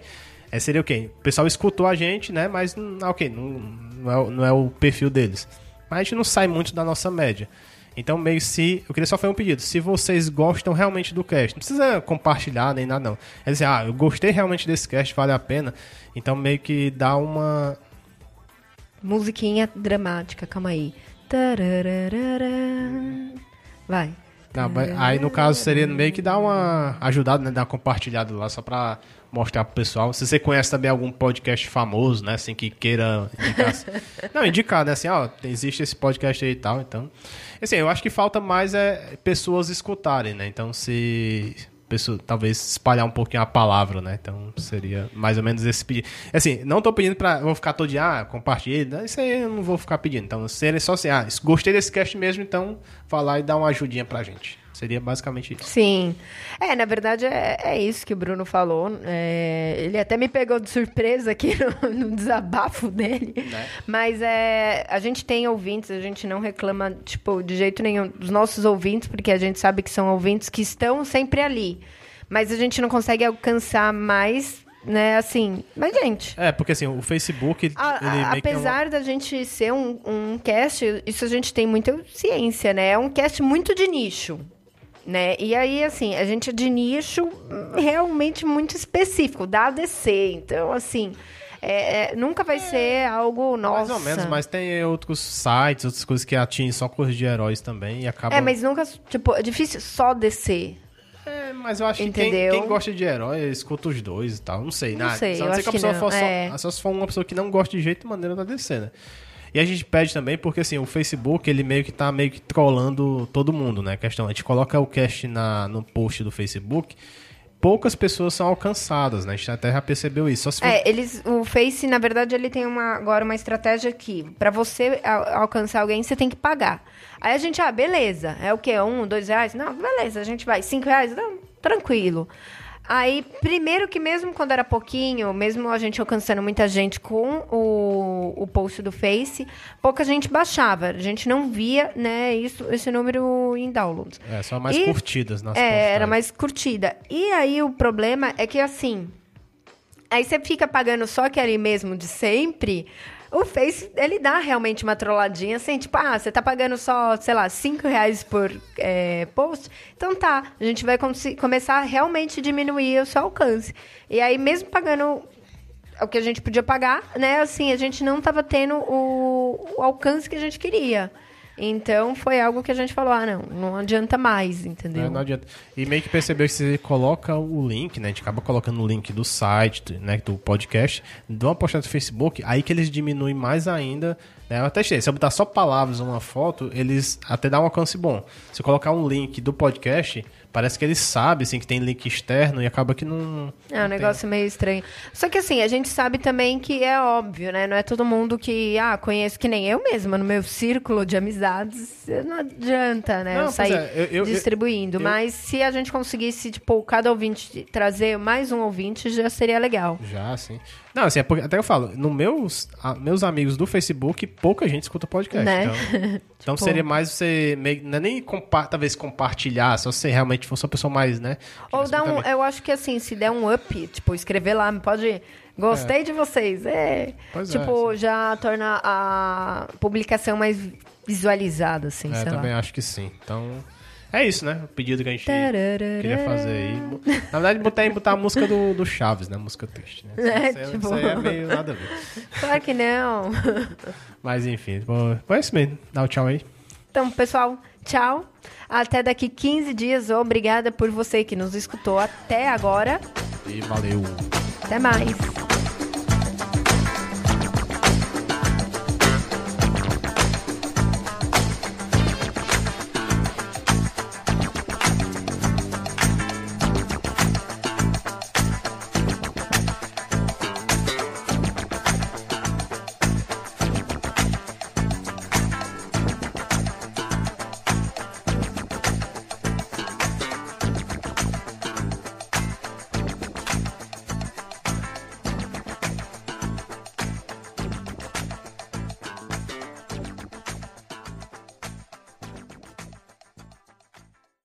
é, seria o quê? O pessoal escutou a gente, né? Mas, hum, ok, não, não, é, não é o perfil deles. Mas a gente não sai muito da nossa média. Então, meio se. Eu queria só fazer um pedido. Se vocês gostam realmente do cast, não precisa compartilhar nem nada, não. É dizer, ah, eu gostei realmente desse cast, vale a pena. Então, meio que dá uma. Musiquinha dramática, calma aí. Vai. Não, aí no caso seria meio que dar uma ajudada, né? Dar uma compartilhada lá só pra mostrar pro pessoal. Se você conhece também algum podcast famoso, né? Assim, que queira indicar. <laughs> Não, indicar, né? Assim, ó, existe esse podcast aí e tal, então. Assim, eu acho que falta mais é pessoas escutarem, né? Então se. Pessoa, talvez espalhar um pouquinho a palavra, né? Então seria mais ou menos esse pedido. Assim, não tô pedindo pra. Vou ficar todo dia, ah, compartilhe. Isso aí eu não vou ficar pedindo. Então seria só assim, ah, gostei desse cast mesmo, então falar e dar uma ajudinha pra gente. Seria basicamente isso. Sim. É, na verdade é, é isso que o Bruno falou. É, ele até me pegou de surpresa aqui no, <laughs> no desabafo dele. Né? Mas é, a gente tem ouvintes, a gente não reclama, tipo, de jeito nenhum dos nossos ouvintes, porque a gente sabe que são ouvintes que estão sempre ali. Mas a gente não consegue alcançar mais, né, assim. Mas, gente. É, porque assim, o Facebook, A- é uma- apesar da gente ser um, um cast, isso a gente tem muita ciência, né? É um cast muito de nicho. Né? E aí, assim, a gente é de nicho realmente muito específico, da ADC. Então, assim, é- é, nunca vai ser algo nossa. Mais ou menos, mas tem outros sites, outras coisas que atingem só coisas de heróis também e acabam... É, mas nunca, tipo, é difícil só descer. É, mas eu acho que quem, Entendeu? quem gosta de herói escuta os dois e tal. Não sei, Não né? sei, Só eu não sei acho que a que pessoa não, for só, é. só se for uma pessoa que não gosta de jeito e maneira da DC, né? E a gente pede também porque, assim, o Facebook, ele meio que tá meio que trollando todo mundo, né? A questão, a gente coloca o cast na, no post do Facebook, poucas pessoas são alcançadas, né? A gente até já percebeu isso. Se É, eles, o Face, na verdade, ele tem uma, agora uma estratégia aqui. Pra você al- alcançar alguém, você tem que pagar. Aí a gente, ah, beleza. É o quê? Um, dois reais? Não, beleza, a gente vai. Cinco reais? Não, tranquilo. Aí, primeiro que mesmo quando era pouquinho, mesmo a gente alcançando muita gente com o, o post do Face, pouca gente baixava. A gente não via, né, isso, esse número em downloads. É, só mais E- curtidas nas É, era postagens. mais curtida. E aí o problema é que assim. Aí você fica pagando só aquele mesmo de sempre. O Face, ele dá realmente uma trolladinha assim, tipo, ah, você tá pagando só, sei lá, 5 reais por é, post? Então tá, a gente vai começar a realmente diminuir o seu alcance. E aí, mesmo pagando o que a gente podia pagar, né, assim, a gente não tava tendo o, o alcance que a gente queria. Então foi algo que a gente falou, ah, não, não adianta mais, entendeu? É, não adianta. E meio que percebeu que você coloca o link, né? A gente acaba colocando o link do site, né? Do podcast, de uma postagem do Facebook, aí que eles diminuem mais ainda. Né? Eu testei. Se eu botar só palavras ou uma foto, eles até dá um alcance bom. Se eu colocar um link do podcast, parece que eles sabem, assim, que tem link externo e acaba que não. É um não negócio tem. meio estranho. Só que assim, a gente sabe também que é óbvio, né? Não é todo mundo que, ah, conhece que nem eu mesma, no meu círculo de amizades, não adianta, né? Não, eu sair é, eu- eu- distribuindo. Mas se a gente conseguisse, tipo, cada ouvinte trazer mais um ouvinte, já seria legal. Já, sim. Não, assim, é porque, até eu falo, no meus, a- meus amigos do Facebook, pouca gente escuta podcast. Né? Então, <laughs> então Tipo- seria mais você, meio, não é nem compa talvez compartilhar, só se você realmente fosse uma pessoa mais, né? Ou dar um. Eu acho que assim, se der um up, tipo, escrever lá, pode. Gostei de vocês. É. Pois é, tipo, já torna a publicação mais visualizada, assim, É, sei lá. também acho que sim. Então, é isso, né? O pedido que a gente Tararara. queria fazer aí. Na verdade, botar, botar a música do, do Chaves, né? Música triste, né? É, isso, tipo- isso aí é meio nada a ver. <laughs> Claro que não. Mas enfim, foi isso mesmo. Dá o tchau aí. Então, pessoal, tchau. Até daqui 15 dias. Obrigada por você que nos escutou até agora. E valeu. Até mais.